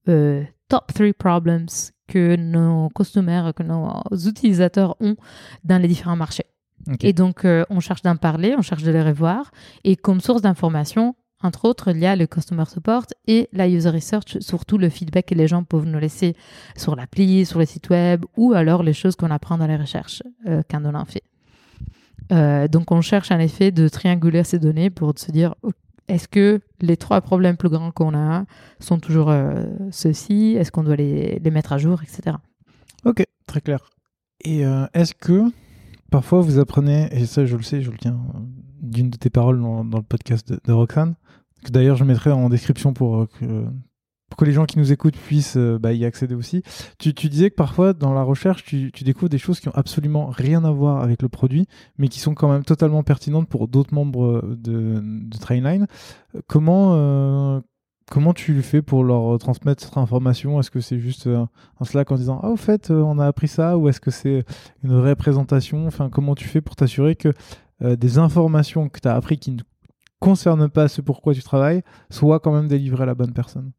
euh, top three problems que nos customers, que nos utilisateurs ont dans les différents marchés. Et donc, euh, on cherche d'en parler, on cherche de les revoir. Et comme source d'information, entre autres, il y a le Customer Support et la User Research, surtout le feedback que les gens peuvent nous laisser sur l'appli, sur le site web, ou alors les choses qu'on apprend dans les recherches euh, quand on en fait. Euh, donc on cherche en effet de trianguler ces données pour se dire est-ce que les trois problèmes plus grands qu'on a sont toujours euh, ceux-ci? Est-ce qu'on doit les, les, mettre à jour, etc. Ok, très clair. Et est-ce que parfois vous apprenez, et ça je le sais, je le tiens d'une de tes paroles dans, le podcast de, de que d'ailleurs je mettrai en description pour euh, que, pour que les gens qui nous écoutent puissent euh, bah, y accéder aussi. Tu, disais que parfois dans la recherche, tu, découvres des choses qui ont absolument rien à voir avec le produit, mais qui sont quand même totalement pertinentes pour d'autres membres de, de Trainline. Comment, euh, comment tu le fais pour leur transmettre cette information? Est-ce que c'est juste un Slack en disant Ah, au fait, on a appris ça Ou est-ce que c'est une vraie présentation comment tu fais pour t'assurer que des informations que tu as appris qui ne concerne pas ce pourquoi tu travailles, soit quand même délivrer à la bonne personne?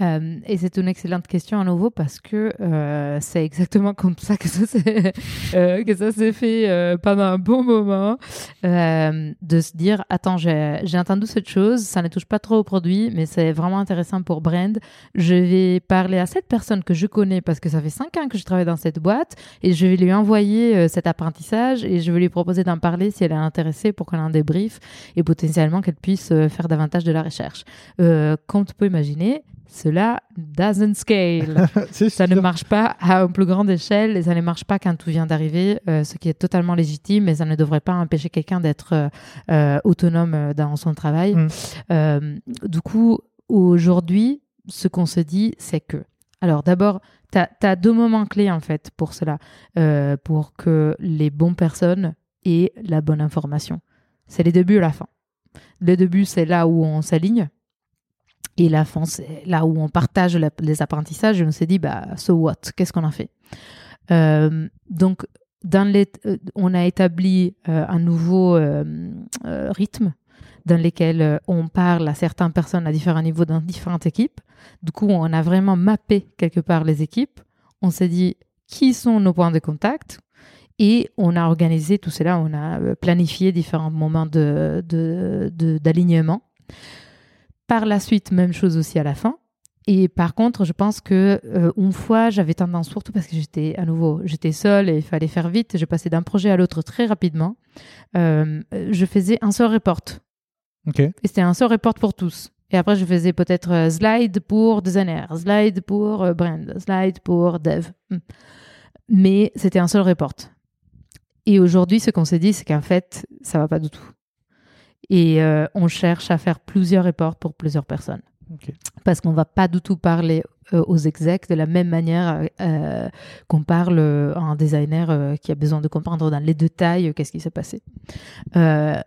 Euh, et c'est une excellente question à nouveau parce que euh, c'est exactement comme ça que ça s'est euh, fait pendant un bon moment. De se dire attends j'ai entendu cette chose ça ne touche pas trop au produit mais c'est vraiment intéressant pour brand. Je vais parler à cette personne que je connais parce que ça fait cinq ans que je travaille dans cette boîte et je vais lui envoyer cet apprentissage et je vais lui proposer d'en parler si elle est intéressée pour qu'on en débrief et potentiellement qu'elle puisse faire davantage de la recherche. Comme tu peux imaginer cela doesn't scale. ça ne marche pas à une plus grande échelle et ça ne marche pas quand tout vient d'arriver, euh, ce qui est totalement légitime, mais ça ne devrait pas empêcher quelqu'un d'être euh, euh, autonome dans son travail. Mm. du coup, aujourd'hui, ce qu'on se dit, c'est que, alors d'abord, tu as, deux moments clés en fait pour cela, pour que les bonnes personnes aient la bonne information. C'est les débuts et la fin. Le début, c'est là où on s'aligne et c'est là où on partage les apprentissages on s'est dit, bah, so what? Qu'est-ce qu'on a fait? Euh, Donc, dans les, euh, on a établi euh, un nouveau rythme dans lequel on parle à certaines personnes à différents niveaux dans différentes équipes. Du coup, on a vraiment mappé quelque part les équipes. On s'est dit qui sont nos points de contact? Et on a organisé tout cela. On a planifié différents moments d'alignement. De, de, par la suite, même chose aussi à la fin. Et par contre, je pense que euh, une fois, j'avais tendance, surtout parce que j'étais à nouveau, j'étais seule et il fallait faire vite. Je passais d'un projet à l'autre très rapidement. Euh, je faisais un seul report. Et c'était un seul report pour tous. Et après, je faisais peut-être euh, slide pour designer, slide pour brand, slide pour dev. Hmm. Mais c'était un seul report. Et aujourd'hui, ce qu'on s'est dit, c'est qu'en fait, ça va pas du tout. Et euh, on cherche à faire plusieurs reports pour plusieurs personnes. Parce qu'on ne va pas du tout parler euh, aux execs de la même manière euh, qu'on parle à un designer qui a besoin de comprendre dans les détails qu'est-ce qui s'est passé.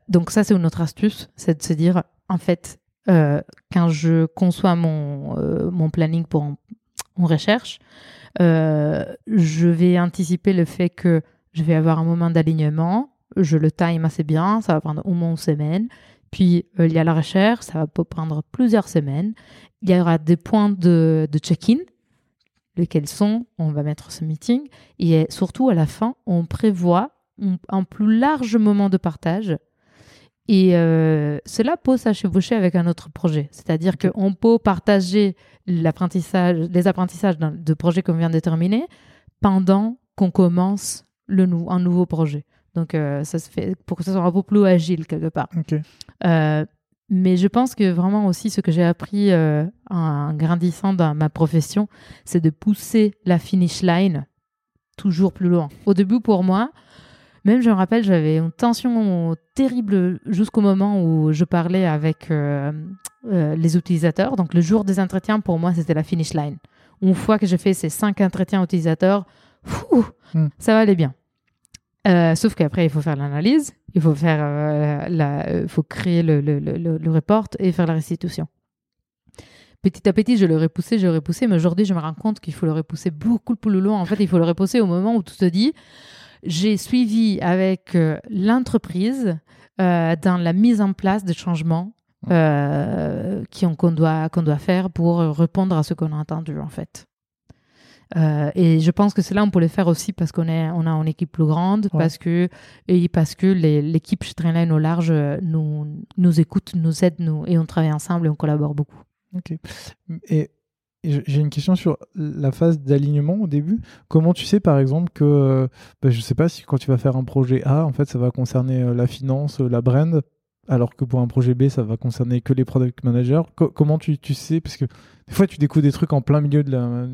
donc ça, c'est une autre astuce, c'est de se dire, en fait, quand je conçois mon, mon planning pour en, recherche, je vais anticiper le fait que je vais avoir un moment d'alignement, je le time assez bien, ça va prendre au moins une semaine. Puis il y a la recherche, ça va prendre plusieurs semaines. Il y aura des points de, de check-in lesquels sont, on va mettre ce meeting, et surtout à la fin, on prévoit un, plus large moment de partage. Et euh, cela peut s'achevaucher avec un autre projet. C'est-à-dire qu'on peut partager l'apprentissage, les apprentissages de projet qu'on vient de terminer pendant qu'on commence le un nouveau projet. Donc, euh, ça se fait pour que ça soit un peu plus agile quelque part. Euh, mais je pense que vraiment aussi ce que j'ai appris euh, en grandissant dans ma profession, c'est de pousser la finish line toujours plus loin. Au début, pour moi, même je me rappelle, j'avais une tension terrible jusqu'au moment où je parlais avec les utilisateurs. Donc le jour des entretiens, pour moi, c'était la finish line. Une fois que j'ai fait ces cinq entretiens utilisateurs, hmm. ça va aller bien. Euh, sauf qu'après, il faut faire l'analyse, il faut faire euh, la, euh, faut créer le, le, le, le, report et faire la restitution. Petit à petit, je le repoussais, je le repoussais, mais aujourd'hui, je me rends compte qu'il faut le repousser beaucoup plus loin. En fait, il faut le repousser au moment où tu te dis, j'ai suivi avec l'entreprise dans la mise en place des changements qu'on doit, qu'on doit faire pour répondre à ce qu'on a entendu, en fait. Euh, et je pense que cela, on peut le faire aussi parce qu'on on a une équipe plus grande, parce que, et parce que l'équipe chez Trainline au large euh, nous, nous écoute, nous aide, nous, et on travaille ensemble et on collabore beaucoup. Ok. Et j'ai une question sur la phase d'alignement au début. Comment tu sais, par exemple, que euh, bah, je ne sais pas si quand tu vas faire un projet A, en fait, ça va concerner la finance, la brand, alors que pour un projet B, ça va concerner que les product managers. comment tu, tu sais? Parce que des fois, tu découvres des trucs en plein milieu de la,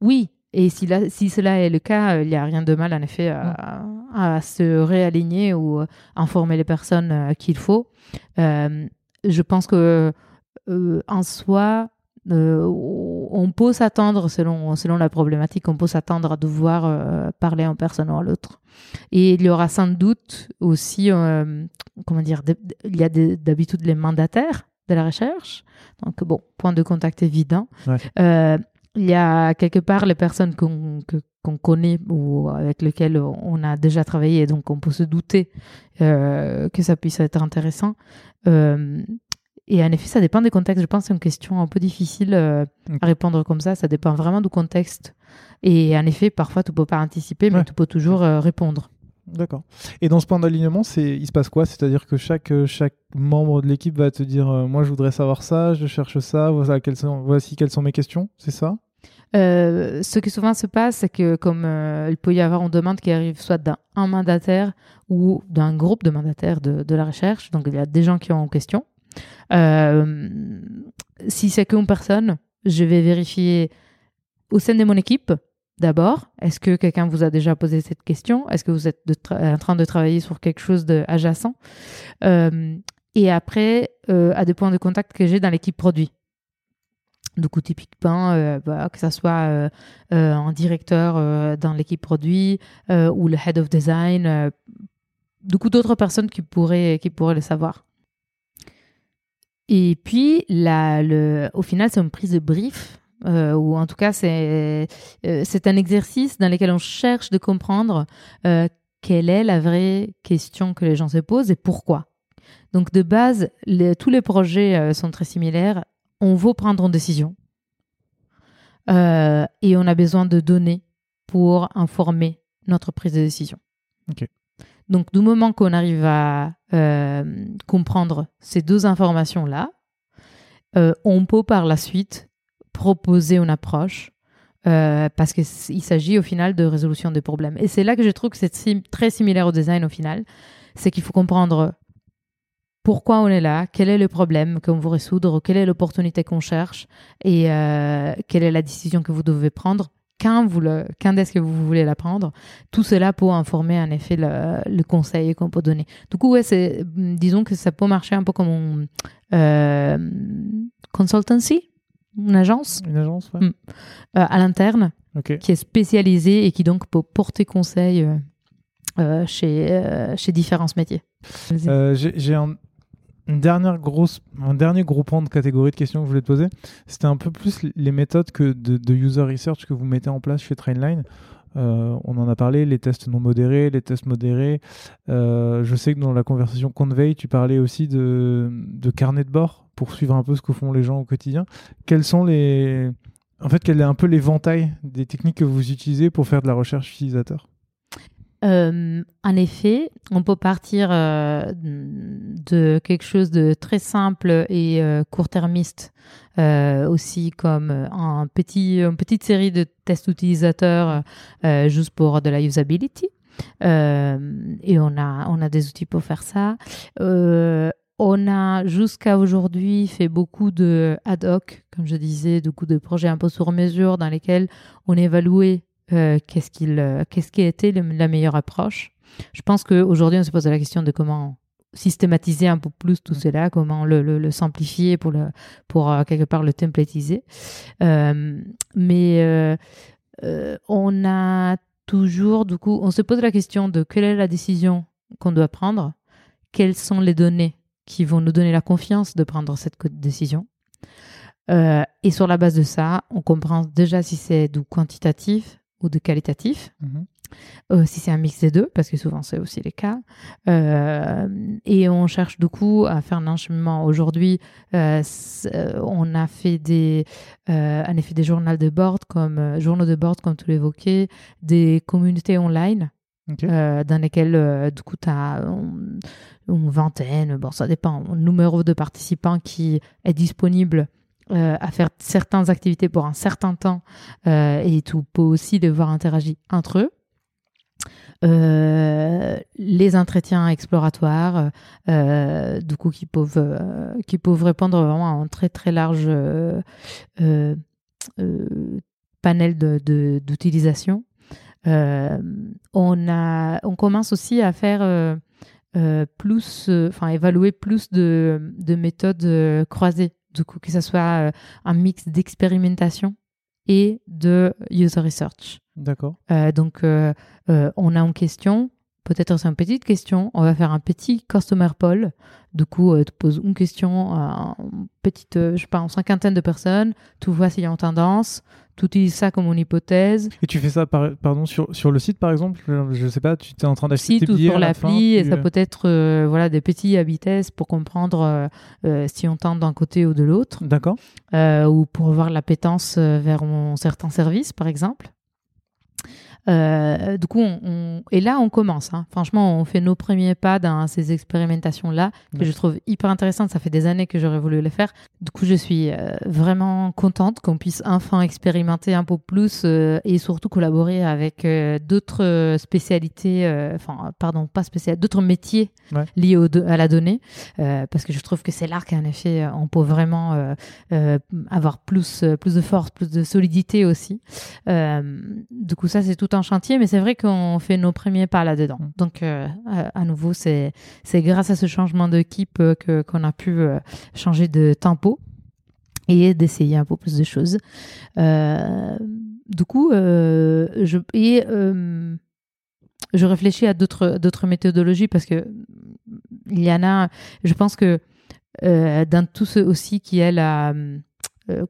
oui, et si, si, cela est le cas, euh, il n'y a rien de mal en effet à, mm. se réaligner ou informer les personnes euh, qu'il faut. Euh, je pense que en soi, on peut s'attendre, selon, selon la problématique, on peut s'attendre à devoir parler en personne ou à l'autre. Et il y aura sans doute aussi, comment dire, il y a d'habitude les mandataires de la recherche. Donc, bon, point de contact évident il y a quelque part les personnes qu'on connaît ou avec lesquelles on a déjà travaillé, donc on peut se douter euh, que ça puisse être intéressant. Euh, et en effet, ça dépend des contextes. Je pense que c'est une question un peu difficile euh, à répondre comme ça. Ça dépend vraiment du contexte. Et en effet, parfois, tu peux pas anticiper, mais tu peux toujours répondre. D'accord. Et dans ce point d'alignement, c'est il se passe quoi? C'est-à-dire que chaque chaque membre de l'équipe va te dire moi je voudrais savoir ça, je cherche ça, voici quelles sont, voici quelles sont mes questions, c'est ça? Euh, ce qui souvent se passe, c'est que comme euh, il peut y avoir une demande qui arrive soit d'un mandataire ou d'un groupe de mandataires de, la recherche, donc il y a des gens qui ont en question. Euh, si c'est qu'une personne, je vais vérifier au sein de mon équipe d'abord. Est-ce que quelqu'un vous a déjà posé cette question? Est-ce que vous êtes en train de travailler sur quelque chose d'adjacent Et après, à des points de contact que j'ai dans l'équipe produit. Du coup, typiquement, euh, que ce soit euh, euh, un directeur dans l'équipe produit ou le head of design, du coup, d'autres personnes qui pourraient, qui pourraient le savoir. Et puis, là, le, au final, c'est une prise de brief, ou en tout cas, c'est un exercice dans lequel on cherche de comprendre quelle est la vraie question que les gens se posent et pourquoi. Donc, de base, tous les projets sont très similaires on veut prendre une décision euh, et on a besoin de données pour informer notre prise de décision. Donc, du moment qu'on arrive à euh, comprendre ces deux informations-là, euh, on peut par la suite proposer une approche parce qu'il s'agit au final de résolution des problèmes. Et c'est là que je trouve que c'est très similaire au design au final. C'est qu'il faut comprendre pourquoi on est là, quel est le problème qu'on veut résoudre, quelle est l'opportunité qu'on cherche et euh, quelle est la décision que vous devez prendre, quand, vous le, quand est-ce que vous voulez la prendre. Tout cela pour informer en effet le, conseil qu'on peut donner. Du coup, ouais, c'est, disons que ça peut marcher un peu comme une euh, consultancy, une agence. Une agence, ouais. Hmm. Euh, à l'interne, qui est spécialisée et qui donc peut porter conseil chez, chez différents métiers. j'ai un une dernière grosse, un dernier gros point de catégorie de questions que je voulais te poser, c'était un peu plus les méthodes que de, user research que vous mettez en place chez Trainline. Euh, on en a parlé, les tests non modérés, les tests modérés. Euh, je sais que dans la conversation Convey, tu parlais aussi de, de carnet de bord pour suivre un peu ce que font les gens au quotidien. Quels sont les, en fait, quel est un peu l'éventail des techniques que vous utilisez pour faire de la recherche utilisateur? Euh, en effet, on peut partir euh, de quelque chose de très simple et euh, court-termiste, aussi comme un petit, une petite série de tests utilisateurs juste pour de la usability. et on a, on a des outils pour faire ça. on a jusqu'à aujourd'hui fait beaucoup de ad hoc, comme je disais, beaucoup de projets un peu sur mesure dans lesquels on évaluait euh, qu'est-ce qu'il, euh, qu'est-ce qui a été la meilleure approche? Je pense qu'aujourd'hui, on se pose la question de comment systématiser un peu plus tout mm. cela, comment le, le, simplifier pour, le, pour euh, quelque part le templatiser. mais on a toujours, du coup, on se pose la question de quelle est la décision qu'on doit prendre, quelles sont les données qui vont nous donner la confiance de prendre cette décision. et sur la base de ça, on comprend déjà si c'est du quantitatif, ou de qualitatif. Mhm. Euh, si c'est un mix des deux, parce que souvent c'est aussi les cas. Euh, et on cherche du coup à faire un enchaînement. Aujourd'hui, euh, on a fait des, en effet des journaux de bord, comme journaux de bord, comme tu l'évoquais, des communautés online. dans lesquelles du coup tu as une, vingtaine, bon ça dépend, un numéro de participants qui est disponible euh, à faire certaines activités pour un certain temps euh, et tu peux aussi les voir interagir entre eux. Euh, les entretiens exploratoires, du coup, qui peuvent, qui peuvent répondre vraiment à un très très large panel d'utilisation. on, a, on commence aussi à faire plus, enfin, évaluer plus de, de méthodes croisées du coup, que ce soit euh, un mix d'expérimentation et de user research. D'accord. Euh, donc, euh, on a une question, peut-être c'est une petite question, on va faire un petit customer poll. Du coup, tu poses une question à une petite, je sais pas, une cinquantaine de personnes, tu vois s'il y a une tendance, tu utilises ça comme une hypothèse. Et tu fais ça pardon, sur, sur le site, par exemple? Je ne sais pas, tu es en train d'acheter tes billets sur l'appli, et ça peut être euh, voilà, des petits à vitesse pour comprendre euh, euh, si on tente d'un côté ou de l'autre. D'accord. ou pour voir l'appétence vers un certain service, par exemple. Euh, du coup, on, et là, on commence. Hein. Franchement, on fait nos premiers pas dans ces expérimentations-là que je trouve hyper intéressantes. Ça fait des années que j'aurais voulu les faire. Du coup, je suis euh, vraiment contente qu'on puisse enfin expérimenter un peu plus euh, et surtout collaborer avec d'autres spécialités, enfin, pardon, pas spécialités, d'autres métiers liés au, à la donnée, parce que je trouve que c'est là qu'en effet, on peut vraiment avoir plus, plus de force, plus de solidité aussi. du coup, ça, c'est tout un chantier, mais c'est vrai qu'on fait nos premiers pas là-dedans. Donc, euh, à nouveau, c'est grâce à ce changement d'équipe euh, que qu'on a pu euh, changer de tempo et d'essayer un peu plus de choses. du coup, je, et, je réfléchis à d'autres méthodologies parce que il y en a, je pense que dans tout ce aussi qui est la,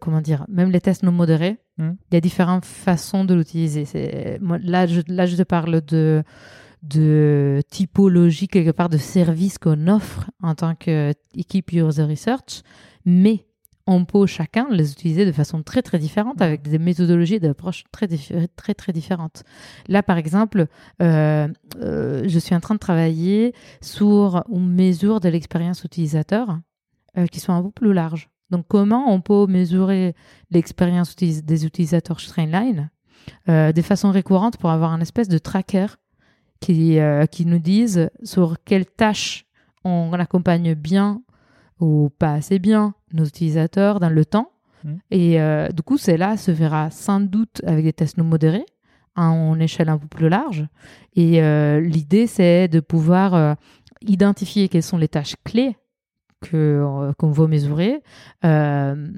comment dire, même les tests non modérés, Hmm. Il y a différentes façons de l'utiliser. Là je, là, je te parle de, de typologie, quelque part, de service qu'on offre en tant qu'équipe user research, mais on peut chacun les utiliser de façon très très différente avec des méthodologies d'approche très, très très différentes. Là par exemple, euh, euh, je suis en train de travailler sur une mesure de l'expérience utilisateur euh, qui soit un peu plus large. Donc, comment on peut mesurer l'expérience des utilisateurs Streamline euh, de façon récurrente pour avoir un espèce de tracker qui, euh, qui nous dise sur quelles tâches on accompagne bien ou pas assez bien nos utilisateurs dans le temps? Mmh. Et euh, du coup, c'est là se verra sans doute avec des tests non modérés en échelle un peu plus large. Et l'idée, c'est de pouvoir identifier quelles sont les tâches clés que euh, qu'on veut mesurer euh,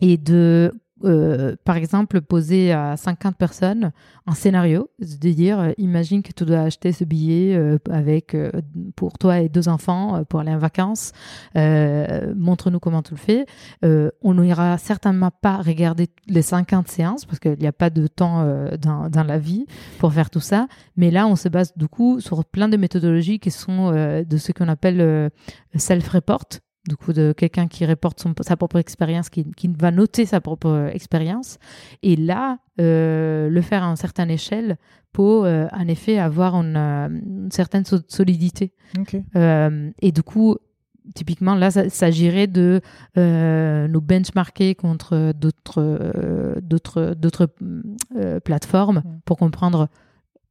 et de euh, par exemple, poser à 50 personnes un scénario, de dire, euh, imagine que tu dois acheter ce billet euh, avec pour toi et deux enfants pour aller en vacances. Montre-nous comment tu le fais. on n'ira certainement pas regarder les 50 séances parce qu'il n'y a pas de temps dans, dans, la vie pour faire tout ça. Mais là, on se base du coup sur plein de méthodologies qui sont de ce qu'on appelle self-report du coup de quelqu'un qui reporte sa propre expérience, qui, va noter sa propre expérience, et là, euh, le faire à une certaine échelle pour, euh, en effet, avoir une, certaine solidité. Euh, et du coup, typiquement, là, ça s'agirait de nous benchmarker contre d'autres plateformes pour comprendre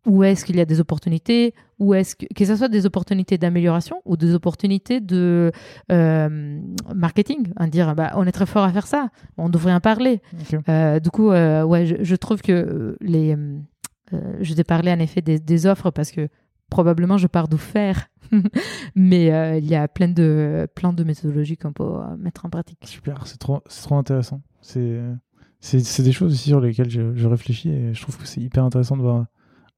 où est-ce qu'il y a des opportunités, où est-ce que, que ce soit des opportunités d'amélioration ou des opportunités de euh, marketing, à dire bah, on est très fort à faire ça, on devrait en parler. Euh, du coup, euh, ouais, je, trouve que les, je t'ai parlé en effet des, offres parce que probablement je pars d'où faire, mais il y a plein de, plein de méthodologies qu'on peut mettre en pratique. Super, c'est trop, trop intéressant. C'est c'est des choses aussi sur lesquelles je, je réfléchis et je trouve que c'est hyper intéressant de voir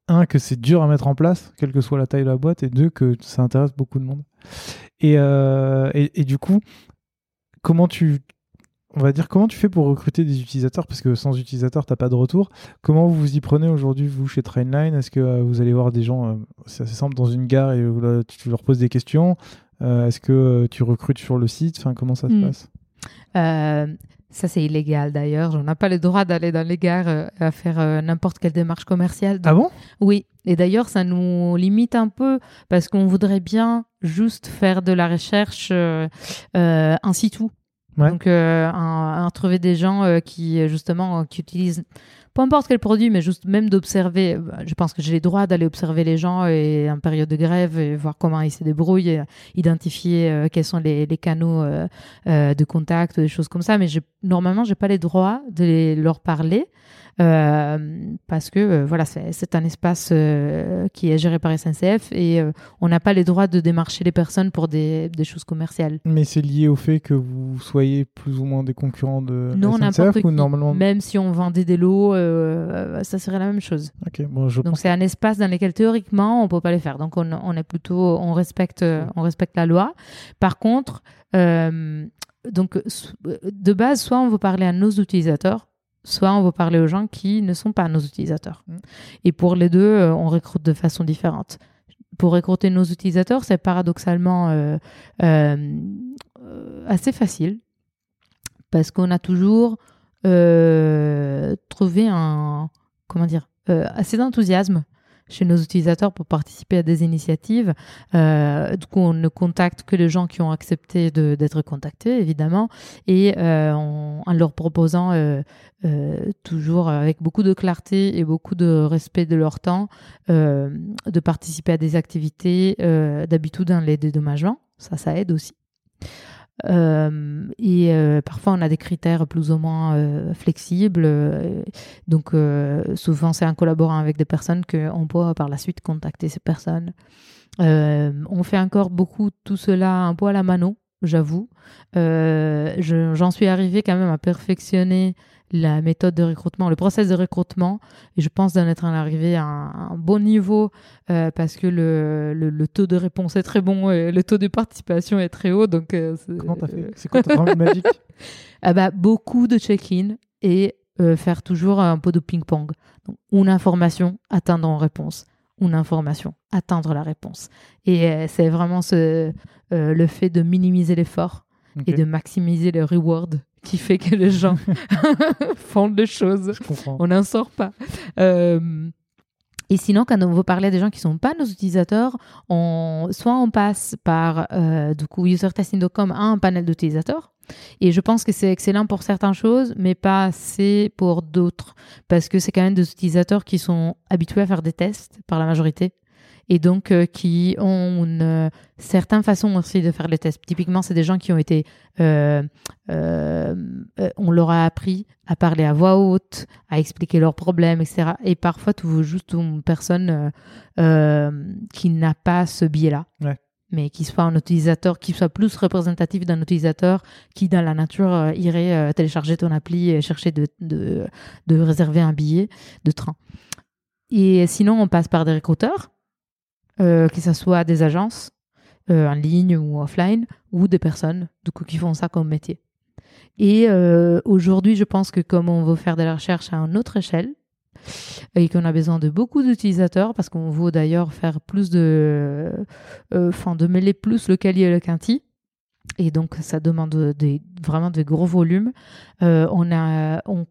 un, que c'est dur à mettre en place, quelle que soit la taille de la boîte, et deux, que ça intéresse beaucoup de monde. Et, euh, et, du coup, comment tu, on va dire, comment tu fais pour recruter des utilisateurs? Parce que sans utilisateurs, tu n'as pas de retour. Comment vous vous y prenez aujourd'hui, vous, chez Trainline? Est-ce que euh, vous allez voir des gens, euh, c'est assez simple, dans une gare et tu leur poses des questions Est-ce que tu recrutes sur le site? Enfin, Comment ça se hmm. passe? Ça, c'est illégal d'ailleurs. On n'a pas le droit d'aller dans les gares euh, à faire euh, n'importe quelle démarche commerciale. Ah bon? Oui. Et d'ailleurs, ça nous limite un peu parce qu'on voudrait bien juste faire de la recherche euh, euh in situ. Donc, trouver des gens qui, justement, qui utilisent peu importe quel produit, mais juste même d'observer. Bah, je pense que j'ai le droit d'aller observer les gens en période de grève et voir comment ils se débrouillent, identifier euh, quels sont les, canaux euh, euh, de contact, des choses comme ça. Mais normalement, j'ai pas les droits de leur parler. Euh, parce que euh, voilà, c'est un espace euh, qui est géré par SNCF et on n'a pas les droits de démarcher les personnes pour des, des choses commerciales. Mais c'est lié au fait que vous soyez plus ou moins des concurrents de non, SNCF ou normalement Même si on vendait des lots, ça serait la même chose. bon, je Donc c'est un espace dans lequel théoriquement on peut pas les faire. Donc on, on est plutôt, on respecte, on respecte la loi. Par contre, donc de base, soit on veut parler à nos utilisateurs, soit on va parler aux gens qui ne sont pas nos utilisateurs. Mm. Et pour les deux, euh, on recrute de façon différente. Pour recruter nos utilisateurs, c'est paradoxalement euh, euh, assez facile parce qu'on a toujours trouvé un comment dire assez d'enthousiasme chez nos utilisateurs pour participer à des initiatives. Euh, du coup, on ne contacte que les gens qui ont accepté d'être contactés, évidemment, et euh, en leur proposant euh, toujours avec beaucoup de clarté et beaucoup de respect de leur temps de participer à des activités d'habitude dans les dédommagements. Ça, ça aide aussi. Euh, et euh, parfois, on a des critères plus ou moins euh, flexibles. donc, souvent, c'est en collaborant avec des personnes qu'on peut par la suite contacter ces personnes. on fait encore beaucoup tout cela un peu à la mano, j'avoue. J'en suis arrivée quand même à perfectionner la méthode de recrutement, le process de recrutement. Et je pense d'en être arrivé à un, bon niveau euh, parce que le, le, taux de réponse est très bon et le taux de participation est très haut. Donc, euh, Comment t'as fait C'est quoi ton magique ah bah, Beaucoup de check-in et euh, faire toujours un peu de ping-pong. une information, attendre en réponse. Une information, attendre la réponse. Et c'est vraiment ce, le fait de minimiser l'effort et de maximiser le reward qui fait que les gens font des choses. On n'en sort pas. Euh, et sinon, quand on veut parler à des gens qui ne sont pas nos utilisateurs, on, soit on passe par euh, du coup usertesting.com à un panel d'utilisateurs. Et je pense que c'est excellent pour certaines choses, mais pas assez pour d'autres. Parce que c'est quand même des utilisateurs qui sont habitués à faire des tests par la majorité et donc euh, qui ont une euh, certaine façon aussi de faire les tests. Typiquement, c'est des gens qui ont été, euh, on leur a appris à parler à voix haute, à expliquer leurs problèmes, etc. Et parfois, tu veux juste une personne qui n'a pas ce biais-là. mais qui soit un utilisateur qui soit plus représentatif d'un utilisateur qui dans la nature irait télécharger ton appli et chercher de, de, de, réserver un billet de train. Et sinon, on passe par des recruteurs, que ce soit des agences en ligne ou offline, ou des personnes qui font ça comme métier. Et aujourd'hui, je pense que comme on veut faire de la recherche à une autre échelle, et qu'on a besoin de beaucoup d'utilisateurs parce qu'on veut d'ailleurs faire plus de, euh, enfin de mêler plus le Kali et le Quinti. Et donc ça demande vraiment de gros volumes. Euh, on a, on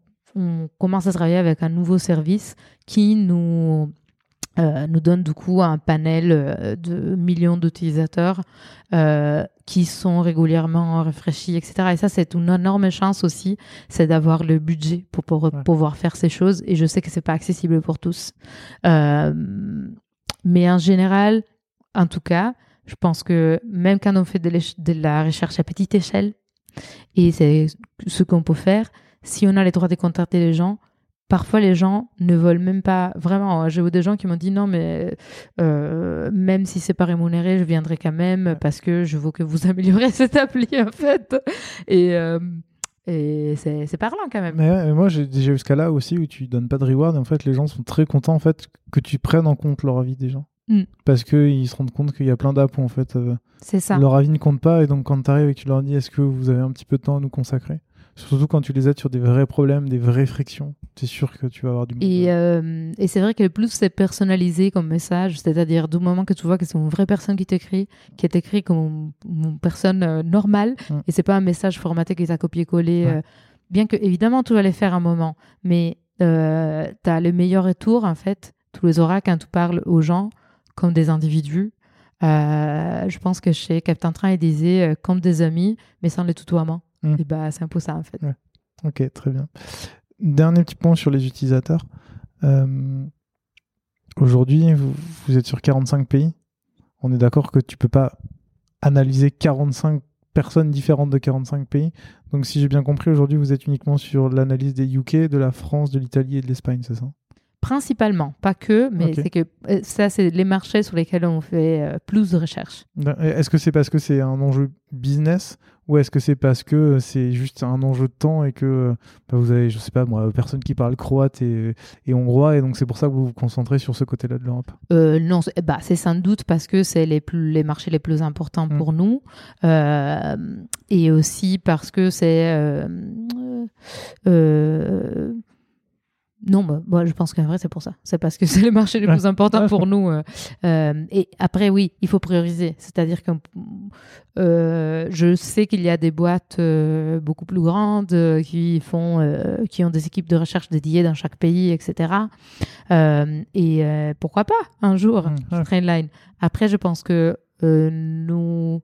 commence à travailler avec un nouveau service qui nous euh, nous donne du coup un panel euh, de millions d'utilisateurs euh, qui sont régulièrement rafraîchis, etc. Et ça, c'est une énorme chance aussi, c'est d'avoir le budget pour, pouvoir faire ces choses. Et je sais que c'est pas accessible pour tous. mais en général, en tout cas, je pense que même quand on fait de, de la recherche à petite échelle, et c'est ce qu'on peut faire, si on a les droits de contacter les gens, parfois les gens ne veulent même pas vraiment. J'ai vu des gens qui m'ont dit non, mais euh, même si c'est pas rémunéré, je viendrai quand même parce que je veux que vous améliorez cette appli en fait. Et, euh, et c'est parlant quand même. Mais, moi j'ai déjà eu ce cas-là aussi où tu donnes pas de reward et en fait les gens sont très contents en fait que tu prennes en compte leur avis des gens. Mm. Parce qu'ils se rendent compte qu'il y a plein d'apps en fait euh, ça. leur avis ne compte pas et donc quand tu arrives et que tu leur dis est-ce que vous avez un petit peu de temps à nous consacrer? Surtout quand tu les aides sur des vrais problèmes, des vraies frictions. C'est sûr que tu vas avoir du mal. Et, euh, et c'est vrai que plus c'est personnalisé comme message, c'est-à-dire du moment que tu vois que c'est une vraie personne qui t'écrit, qui est écrit comme une, personne euh, normale, mm. et c'est pas un message formaté qui t'a copié-collé. Euh, bien que, évidemment, tu vas les faire un moment, mais tu as le meilleur retour, en fait, tu les auras quand tu parles aux gens comme des individus. je pense que chez Captain Train, il disait comme des amis, mais sans le tutoiement. Mm. Et bah, c'est un peu ça, en fait. Ok, très bien. Dernier petit point sur les utilisateurs. Euh, aujourd'hui, vous, êtes sur 45 pays. On est d'accord que tu peux pas analyser 45 personnes différentes de 45 pays. Donc, si j'ai bien compris, aujourd'hui, vous êtes uniquement sur l'analyse des UK, de la France, de l'Italie et de l'Espagne, c'est ça? Principalement, pas que, mais c'est que euh, ça, c'est les marchés sur lesquels on fait euh, plus de recherches. Est-ce que c'est parce que c'est un enjeu business ou est-ce que c'est parce que c'est juste un enjeu de temps et que bah, vous avez, je sais pas moi, personne qui parle croate et, et hongrois et donc c'est pour ça que vous vous concentrez sur ce côté-là de l'Europe? Euh, Non, bah, c'est sans doute parce que c'est les, plus, les marchés les plus importants mmh. pour nous et aussi parce que c'est non, bah, bah, je pense qu'en vrai, c'est pour ça. C'est parce que c'est le marché le plus important pour nous. Euh, euh, et après, oui, il faut prioriser. C'est-à-dire que euh, je sais qu'il y a des boîtes beaucoup plus grandes qui font, qui ont des équipes de recherche dédiées dans chaque pays, etc. et pourquoi pas un jour, mmh, Trainline. Après, je pense que nous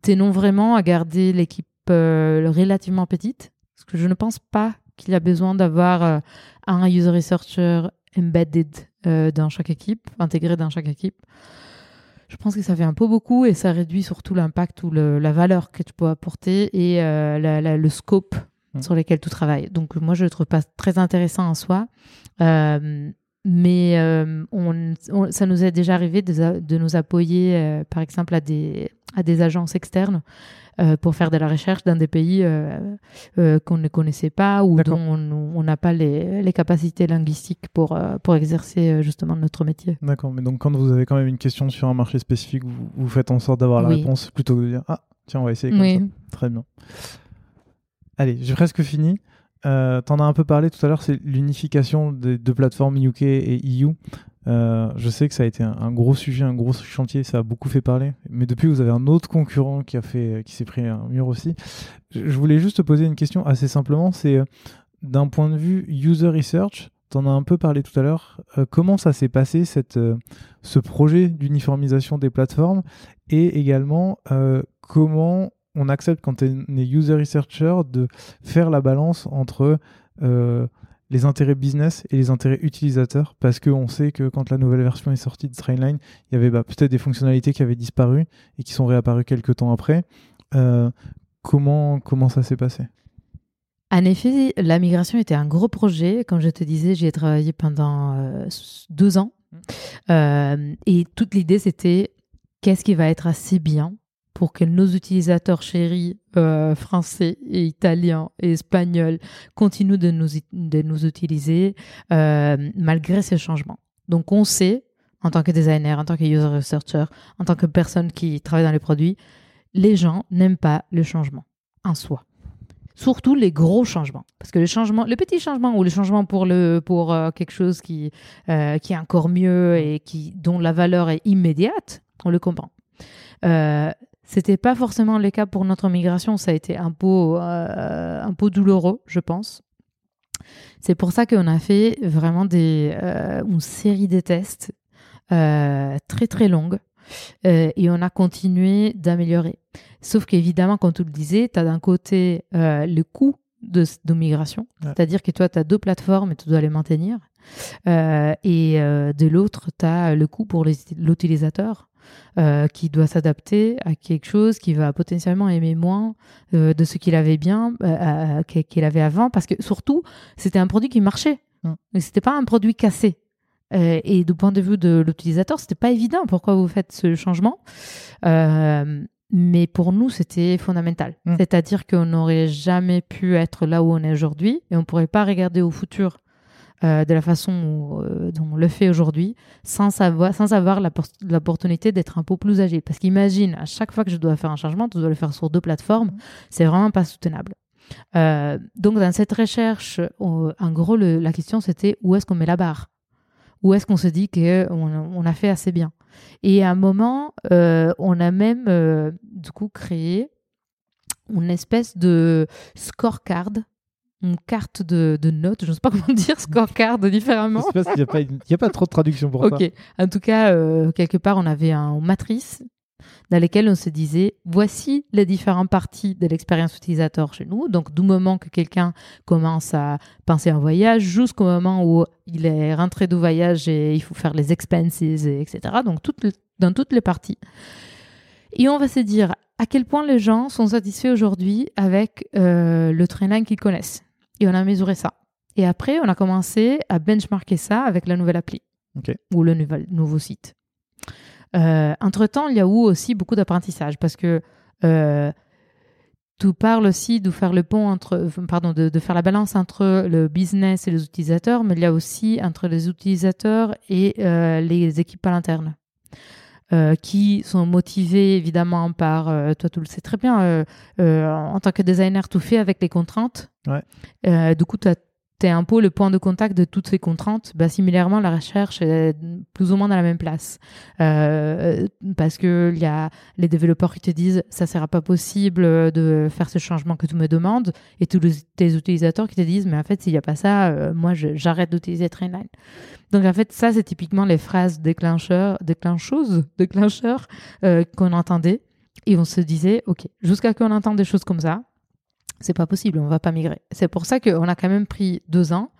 tenons vraiment à garder l'équipe relativement petite, parce que je ne pense pas qu'il y a besoin d'avoir euh, un user researcher embedded euh, dans chaque équipe, intégré dans chaque équipe. Je pense que ça fait un peu beaucoup et ça réduit surtout l'impact ou la valeur que tu peux apporter et euh, le scope mmh. sur lequel tu travailles. Donc moi, je le trouve pas très intéressant en soi. mais on, ça nous est déjà arrivé de, de nous appuyer, par exemple, à des, à des agences externes euh, pour faire de la recherche dans des pays euh, euh, qu'on ne connaissait pas ou dont on n'a pas les, les, capacités linguistiques pour, pour exercer justement notre métier. D'accord, mais donc quand vous avez quand même une question sur un marché spécifique, vous, vous faites en sorte d'avoir la réponse plutôt que de dire Ah, tiens, on va essayer comme ça. Très bien. Allez, j'ai presque fini. Euh, T'en as un peu parlé tout à l'heure, c'est l'unification des deux plateformes UK et EU. Euh, je sais que ça a été un, gros sujet, un gros chantier, ça a beaucoup fait parler. Mais depuis, vous avez un autre concurrent qui qui s'est pris un mur aussi. Je, voulais juste te poser une question assez simplement. C'est euh, d'un point de vue user research, tu en as un peu parlé tout à l'heure. Euh, comment ça s'est passé cette, ce projet d'uniformisation des plateformes et également comment on accepte quand on est user researcher de faire la balance entre les intérêts business et les intérêts utilisateurs parce qu'on sait que quand la nouvelle version est sortie de Trainline, il y avait bah, peut-être des fonctionnalités qui avaient disparu et qui sont réapparues quelques temps après. Euh, comment, comment ça s'est passé? En effet, la migration était un gros projet. Comme je te disais, j'y ai travaillé pendant euh, deux ans. Mmh. Euh, et toute l'idée, c'était qu'est-ce qui va être assez bien pour que nos utilisateurs chéris euh, français et italiens et espagnols continuent de nous, de nous utiliser euh, malgré ces changements. Donc on sait, en tant que designer, en tant que user researcher, en tant que personne qui travaille dans les produits, les gens n'aiment pas le changement en soi. Surtout les gros changements. Parce que le changement, les petits changements ou le changement pour, le, pour euh, quelque chose qui, qui est encore mieux et qui, dont la valeur est immédiate, on le comprend. C'était pas forcément le cas pour notre migration, ça a été un peu, euh, un peu douloureux, je pense. C'est pour ça qu'on a fait vraiment des, euh, une série de tests très très longues et on a continué d'améliorer. Sauf qu'évidemment, comme tu le disais, tu as d'un côté le coût de, de migration, c'est-à-dire que toi, tu as deux plateformes et tu dois les maintenir. et de l'autre, tu as le coût pour l'utilisateur. Euh, qui doit s'adapter à quelque chose qui va potentiellement aimer moins euh, de ce qu'il avait bien, euh, qu'il avait avant, parce que surtout, c'était un produit qui marchait. Mm. C'était pas un produit cassé. et du point de vue de l'utilisateur, c'était pas évident pourquoi vous faites ce changement? mais pour nous, c'était fondamental. Mm. C'est-à-dire qu'on n'aurait jamais pu être là où on est aujourd'hui et on pourrait pas regarder au futur euh, de la façon euh, dont on le fait aujourd'hui, sans savoir, sans avoir l'opportunité d'être un peu plus agile. Parce qu'imagine, à chaque fois que je dois faire un changement, je dois le faire sur deux plateformes, c'est vraiment pas soutenable. Euh, donc, dans cette recherche, en gros, la question c'était où est-ce qu'on met la barre? Où est-ce qu'on se dit qu'on on a fait assez bien? Et à un moment, on a même, du coup, créé une espèce de scorecard une carte de, notes, je ne sais pas comment dire scorecard différemment. Je sais pas s'il n'y a, pas trop de traduction pour ça. Ok. En tout cas, euh, quelque part, on avait un, une matrice dans laquelle on se disait voici les différentes parties de l'expérience utilisateur chez nous. Donc, du moment que quelqu'un commence à penser à un voyage jusqu'au moment où il est rentré du voyage et il faut faire les expenses, etc. Donc, dans toutes les parties. Et on va se dire à quel point les gens sont satisfaits aujourd'hui avec euh, le train qu'ils connaissent? Et on a mesuré ça. Et après, on a commencé à benchmarker ça avec la nouvelle appli ou le nouveau site. Euh, entre-temps, il y a eu aussi beaucoup d'apprentissage parce que euh, tu parles aussi de faire le pont entre, pardon, de, faire la balance entre le business et les utilisateurs, mais il y a aussi entre les utilisateurs et euh, les équipes à l'interne. Qui sont motivés évidemment par, toi tu le sais très bien, en tant que designer, tout fait avec les contraintes Ouais. Euh, du coup, tu es un peu le point de contact de toutes ces contraintes. Bah, similairement, la recherche est plus ou moins dans la même place. Euh, parce que y a les développeurs qui te disent ça sera pas possible de faire ce changement que tu me demandes. Et tous tes utilisateurs qui te disent mais en fait, s'il n'y a pas ça, euh, moi, j'arrête d'utiliser Trainline. Donc en fait, ça, c'est typiquement les phrases déclencheurs, déclencheuses, déclencheurs euh, qu'on entendait. Et on se disait, OK, jusqu'à qu'on entende des choses comme ça, c'est pas possible, on va pas migrer. C'est pour ça qu'on a quand même pris deux ans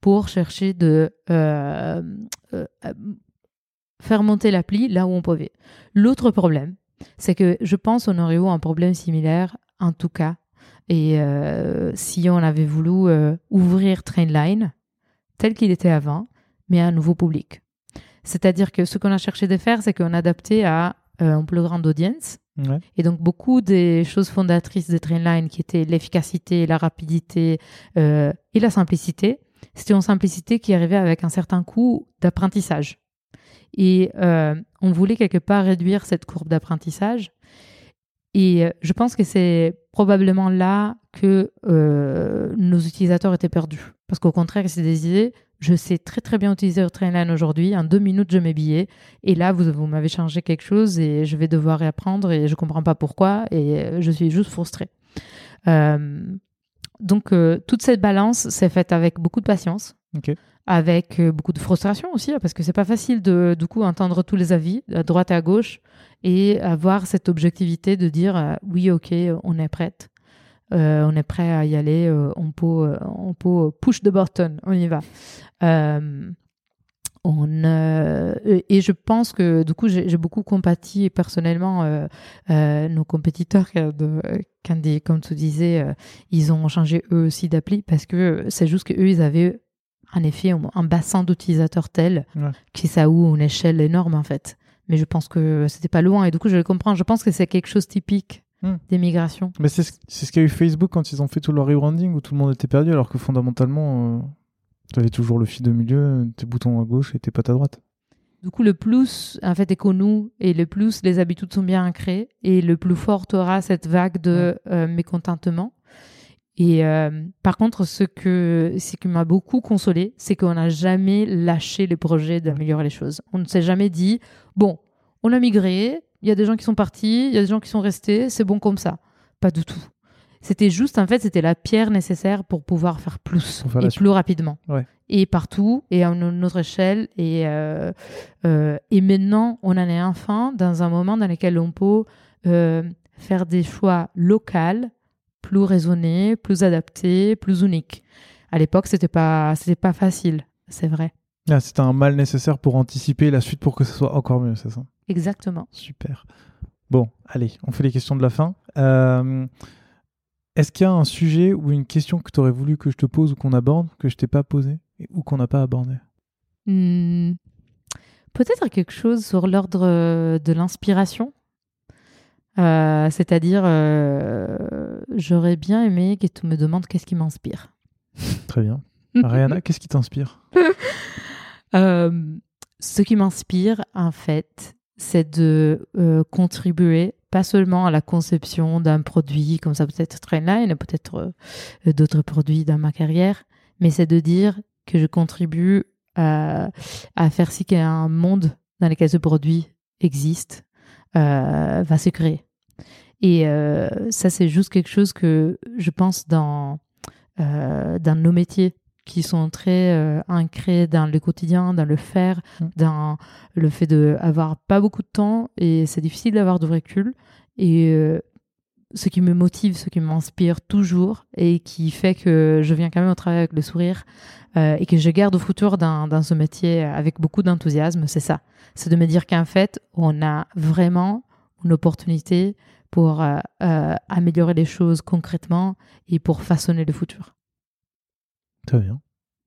pour chercher de euh, euh, faire monter l'appli là où on pouvait. L'autre problème, c'est que je pense qu'on aurait eu un problème similaire, en tout cas, et euh, si on avait voulu ouvrir Trainline tel qu'il était avant, mais à un nouveau public. C'est-à-dire que ce qu'on a cherché de faire, c'est qu'on adaptait à une plus grande audience et donc, beaucoup des choses fondatrices de Trainline, qui étaient l'efficacité, la rapidité euh, et la simplicité, c'était une simplicité qui arrivait avec un certain coût d'apprentissage. Et euh, on voulait quelque part réduire cette courbe d'apprentissage. Et euh, je pense que c'est probablement là que nos utilisateurs étaient perdus. Parce qu'au contraire, c'est des idées je sais très très bien utiliser Trainline aujourd'hui. En deux minutes, je mets billet. Et là, vous, vous m'avez changé quelque chose et je vais devoir réapprendre et je comprends pas pourquoi et euh, je suis juste frustrée. Euh, donc, euh, toute cette balance s'est faite avec beaucoup de patience. Avec beaucoup de frustration aussi, parce que c'est pas facile de du coup entendre tous les avis à droite et à gauche et avoir cette objectivité de dire oui, ok, on est prête. Euh, on est prêt à y aller, euh, on, peut, euh, on peut push the button, on y va. On, et je pense que du coup j'ai beaucoup compati personnellement nos compétiteurs de, quand comme tu disais ils ont changé eux aussi d'appli parce que c'est juste qu'eux ils avaient en effet un bassin d'utilisateurs tel qui ça ou une échelle énorme en fait mais je pense que c'était pas loin. Et du coup, je le comprends. Je pense que c'est quelque chose typique Hmm. des migrations. Mais c'est ce, qu'a eu Facebook quand ils ont fait tout leur rebranding où tout le monde était perdu alors que fondamentalement, tu avais toujours le fil de milieu, tes boutons à gauche et tes pattes à droite. Du coup, le plus, en fait, est connu et le plus les habitudes sont bien ancrées et le plus fort aura cette vague de euh, mécontentement. Et euh, par contre, ce, que, ce qui m'a beaucoup consolé, c'est qu'on n'a jamais lâché le projet d'améliorer les choses. On ne s'est jamais dit, bon, on a migré, il y a des gens qui sont partis, il y a des gens qui sont restés, c'est bon comme ça. Pas du tout. C'était juste, en fait, c'était la pierre nécessaire pour pouvoir faire plus faire et plus rapidement. Ouais. Et partout et à une autre échelle. Et, euh, euh, et maintenant, on en est enfin dans un moment dans lequel on peut euh, faire des choix locaux, plus raisonnés, plus adaptés, plus uniques. À l'époque, c'était pas, c'était pas facile, c'est vrai. Ah, c'était un mal nécessaire pour anticiper la suite pour que ce soit encore mieux, c'est ça? Exactement. Super. Bon, allez, on fait les questions de la fin. Euh, Est-ce qu'il y a un sujet ou une question que tu aurais voulu que je te pose ou qu'on aborde, que je t'ai pas posé ou qu'on n'a pas abordé? Hmm, Peut-être quelque chose sur l'ordre euh, de l'inspiration. Euh, C'est-à-dire, euh, j'aurais bien aimé que tu me demandes qu'est-ce qui m'inspire. Très bien. Ariana, qu'est-ce qui t'inspire? Euh, ce qui m'inspire, en fait, c'est de euh, contribuer pas seulement à la conception d'un produit, comme ça peut-être Trainline, peut-être euh, d'autres produits dans ma carrière, mais c'est de dire que je contribue à, faire si qu'un monde dans lequel ce produit existe euh, va se créer. Et ça, c'est juste quelque chose que je pense dans, dans nos métiers qui sont très euh, ancrés dans le quotidien, dans le faire, Mm. dans le fait d'avoir pas beaucoup de temps et c'est difficile d'avoir de recul. Et euh, ce qui me motive, ce qui m'inspire toujours et qui fait que je viens quand même au travail avec le sourire euh, et que je garde au futur dans, dans ce métier avec beaucoup d'enthousiasme, c'est ça. C'est de me dire qu'en fait, on a vraiment une opportunité pour améliorer les choses concrètement et pour façonner le futur. Très bien.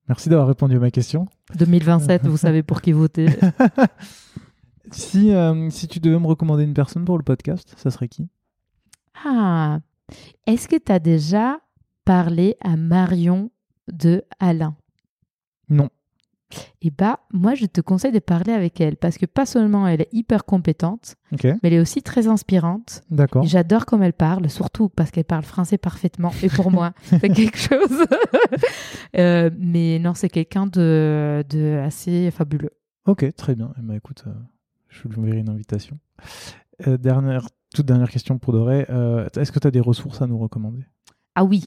Merci d'avoir répondu à ma question. 2027, vous savez pour qui voter. Si, euh, si tu devais me recommander une personne pour le podcast, ça serait qui? Ah, est-ce que tu as déjà parlé à Marion de Alain? Non. Eh bah, moi, je te conseille de parler avec elle parce que pas seulement elle est hyper compétente, mais elle est aussi très inspirante. d'accord. Et J'adore comme elle parle, surtout parce qu'elle parle français parfaitement. Et pour moi, c'est quelque chose. Euh, mais non, c'est quelqu'un de, de assez fabuleux. Ok, très bien. Eh ben, écoute, euh, je lui enverrai une invitation. Euh, dernière, toute dernière question pour Doré. Est-ce que tu as des ressources à nous recommander? Ah oui.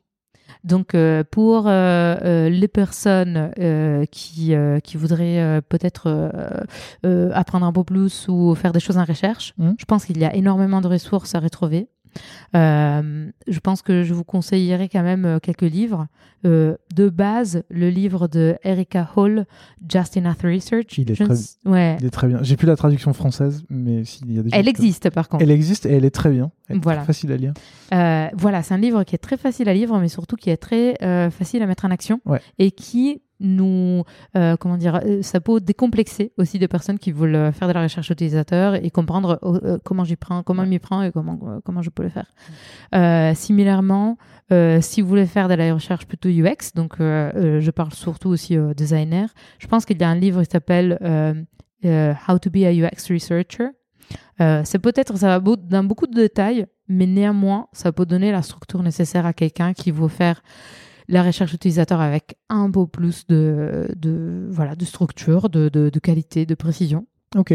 Donc euh, pour euh, euh, les personnes qui, qui voudraient peut-être apprendre un peu plus ou faire des choses en recherche, Mhm. je pense qu'il y a énormément de ressources à retrouver. Euh, je pense que je vous conseillerais quand même quelques livres. Euh, de base, le livre de Erika Hall, Just Enough Research. Il est très- ouais. Il est très bien. J'ai plus la traduction française, mais s'il y a des Elle existe par contre. Elle existe et elle est très bien. Voilà. facile à lire. Euh, voilà, c'est un livre qui est très facile à lire, mais surtout qui est très euh, facile à mettre en action Ouais. et qui nous, euh, comment dire, ça peut décomplexer aussi des personnes qui veulent faire de la recherche utilisateur et comprendre comment j'y prends, comment m'y prends et comment comment je peux le faire. Similairement, si vous voulez faire de la recherche plutôt UX, donc je parle surtout aussi aux designers, je pense qu'il y a un livre qui s'appelle How to be a UX researcher. Euh, c'est peut-être, ça va dans beaucoup de détails, mais néanmoins, ça peut donner la structure nécessaire à quelqu'un qui veut faire la recherche utilisateur avec un peu plus de, de, voilà, de structure, de, de, de qualité, de précision. Ok.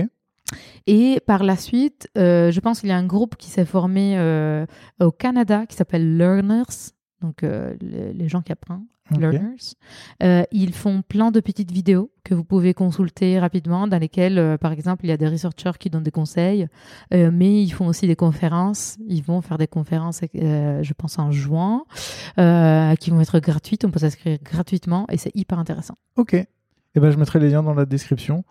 Et par la suite, euh, je pense qu'il y a un groupe qui s'est formé euh, au Canada qui s'appelle Learners, donc les, les gens qui apprennent. Learners. Euh, ils font plein de petites vidéos que vous pouvez consulter rapidement, dans lesquelles, euh, par exemple, il y a des researchers qui donnent des conseils, euh, mais ils font aussi des conférences. Ils vont faire des conférences, je pense, en juin, qui vont être gratuites. On peut s'inscrire gratuitement et c'est hyper intéressant. Ok. Eh ben, je mettrai les liens dans la description.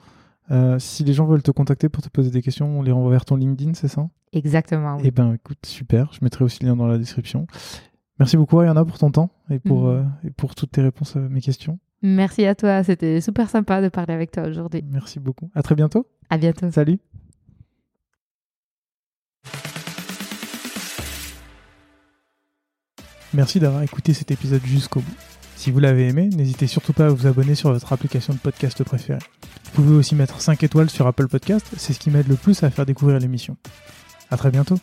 Si les gens veulent te contacter pour te poser des questions, on les renvoie vers ton LinkedIn, c'est ça? Exactement. oui. Eh ben, écoute, super. Je mettrai aussi le lien dans la description. Merci beaucoup, Ariana, pour ton temps et pour, mm. euh, et pour toutes tes réponses à mes questions. Merci à toi, c'était super sympa de parler avec toi aujourd'hui. Merci beaucoup. À très bientôt. À bientôt. Salut. Merci d'avoir écouté cet épisode jusqu'au bout. Si vous l'avez aimé, n'hésitez surtout pas à vous abonner sur votre application de podcast préférée. Vous pouvez aussi mettre 5 étoiles sur Apple Podcast, c'est ce qui m'aide le plus à faire découvrir l'émission. À très bientôt.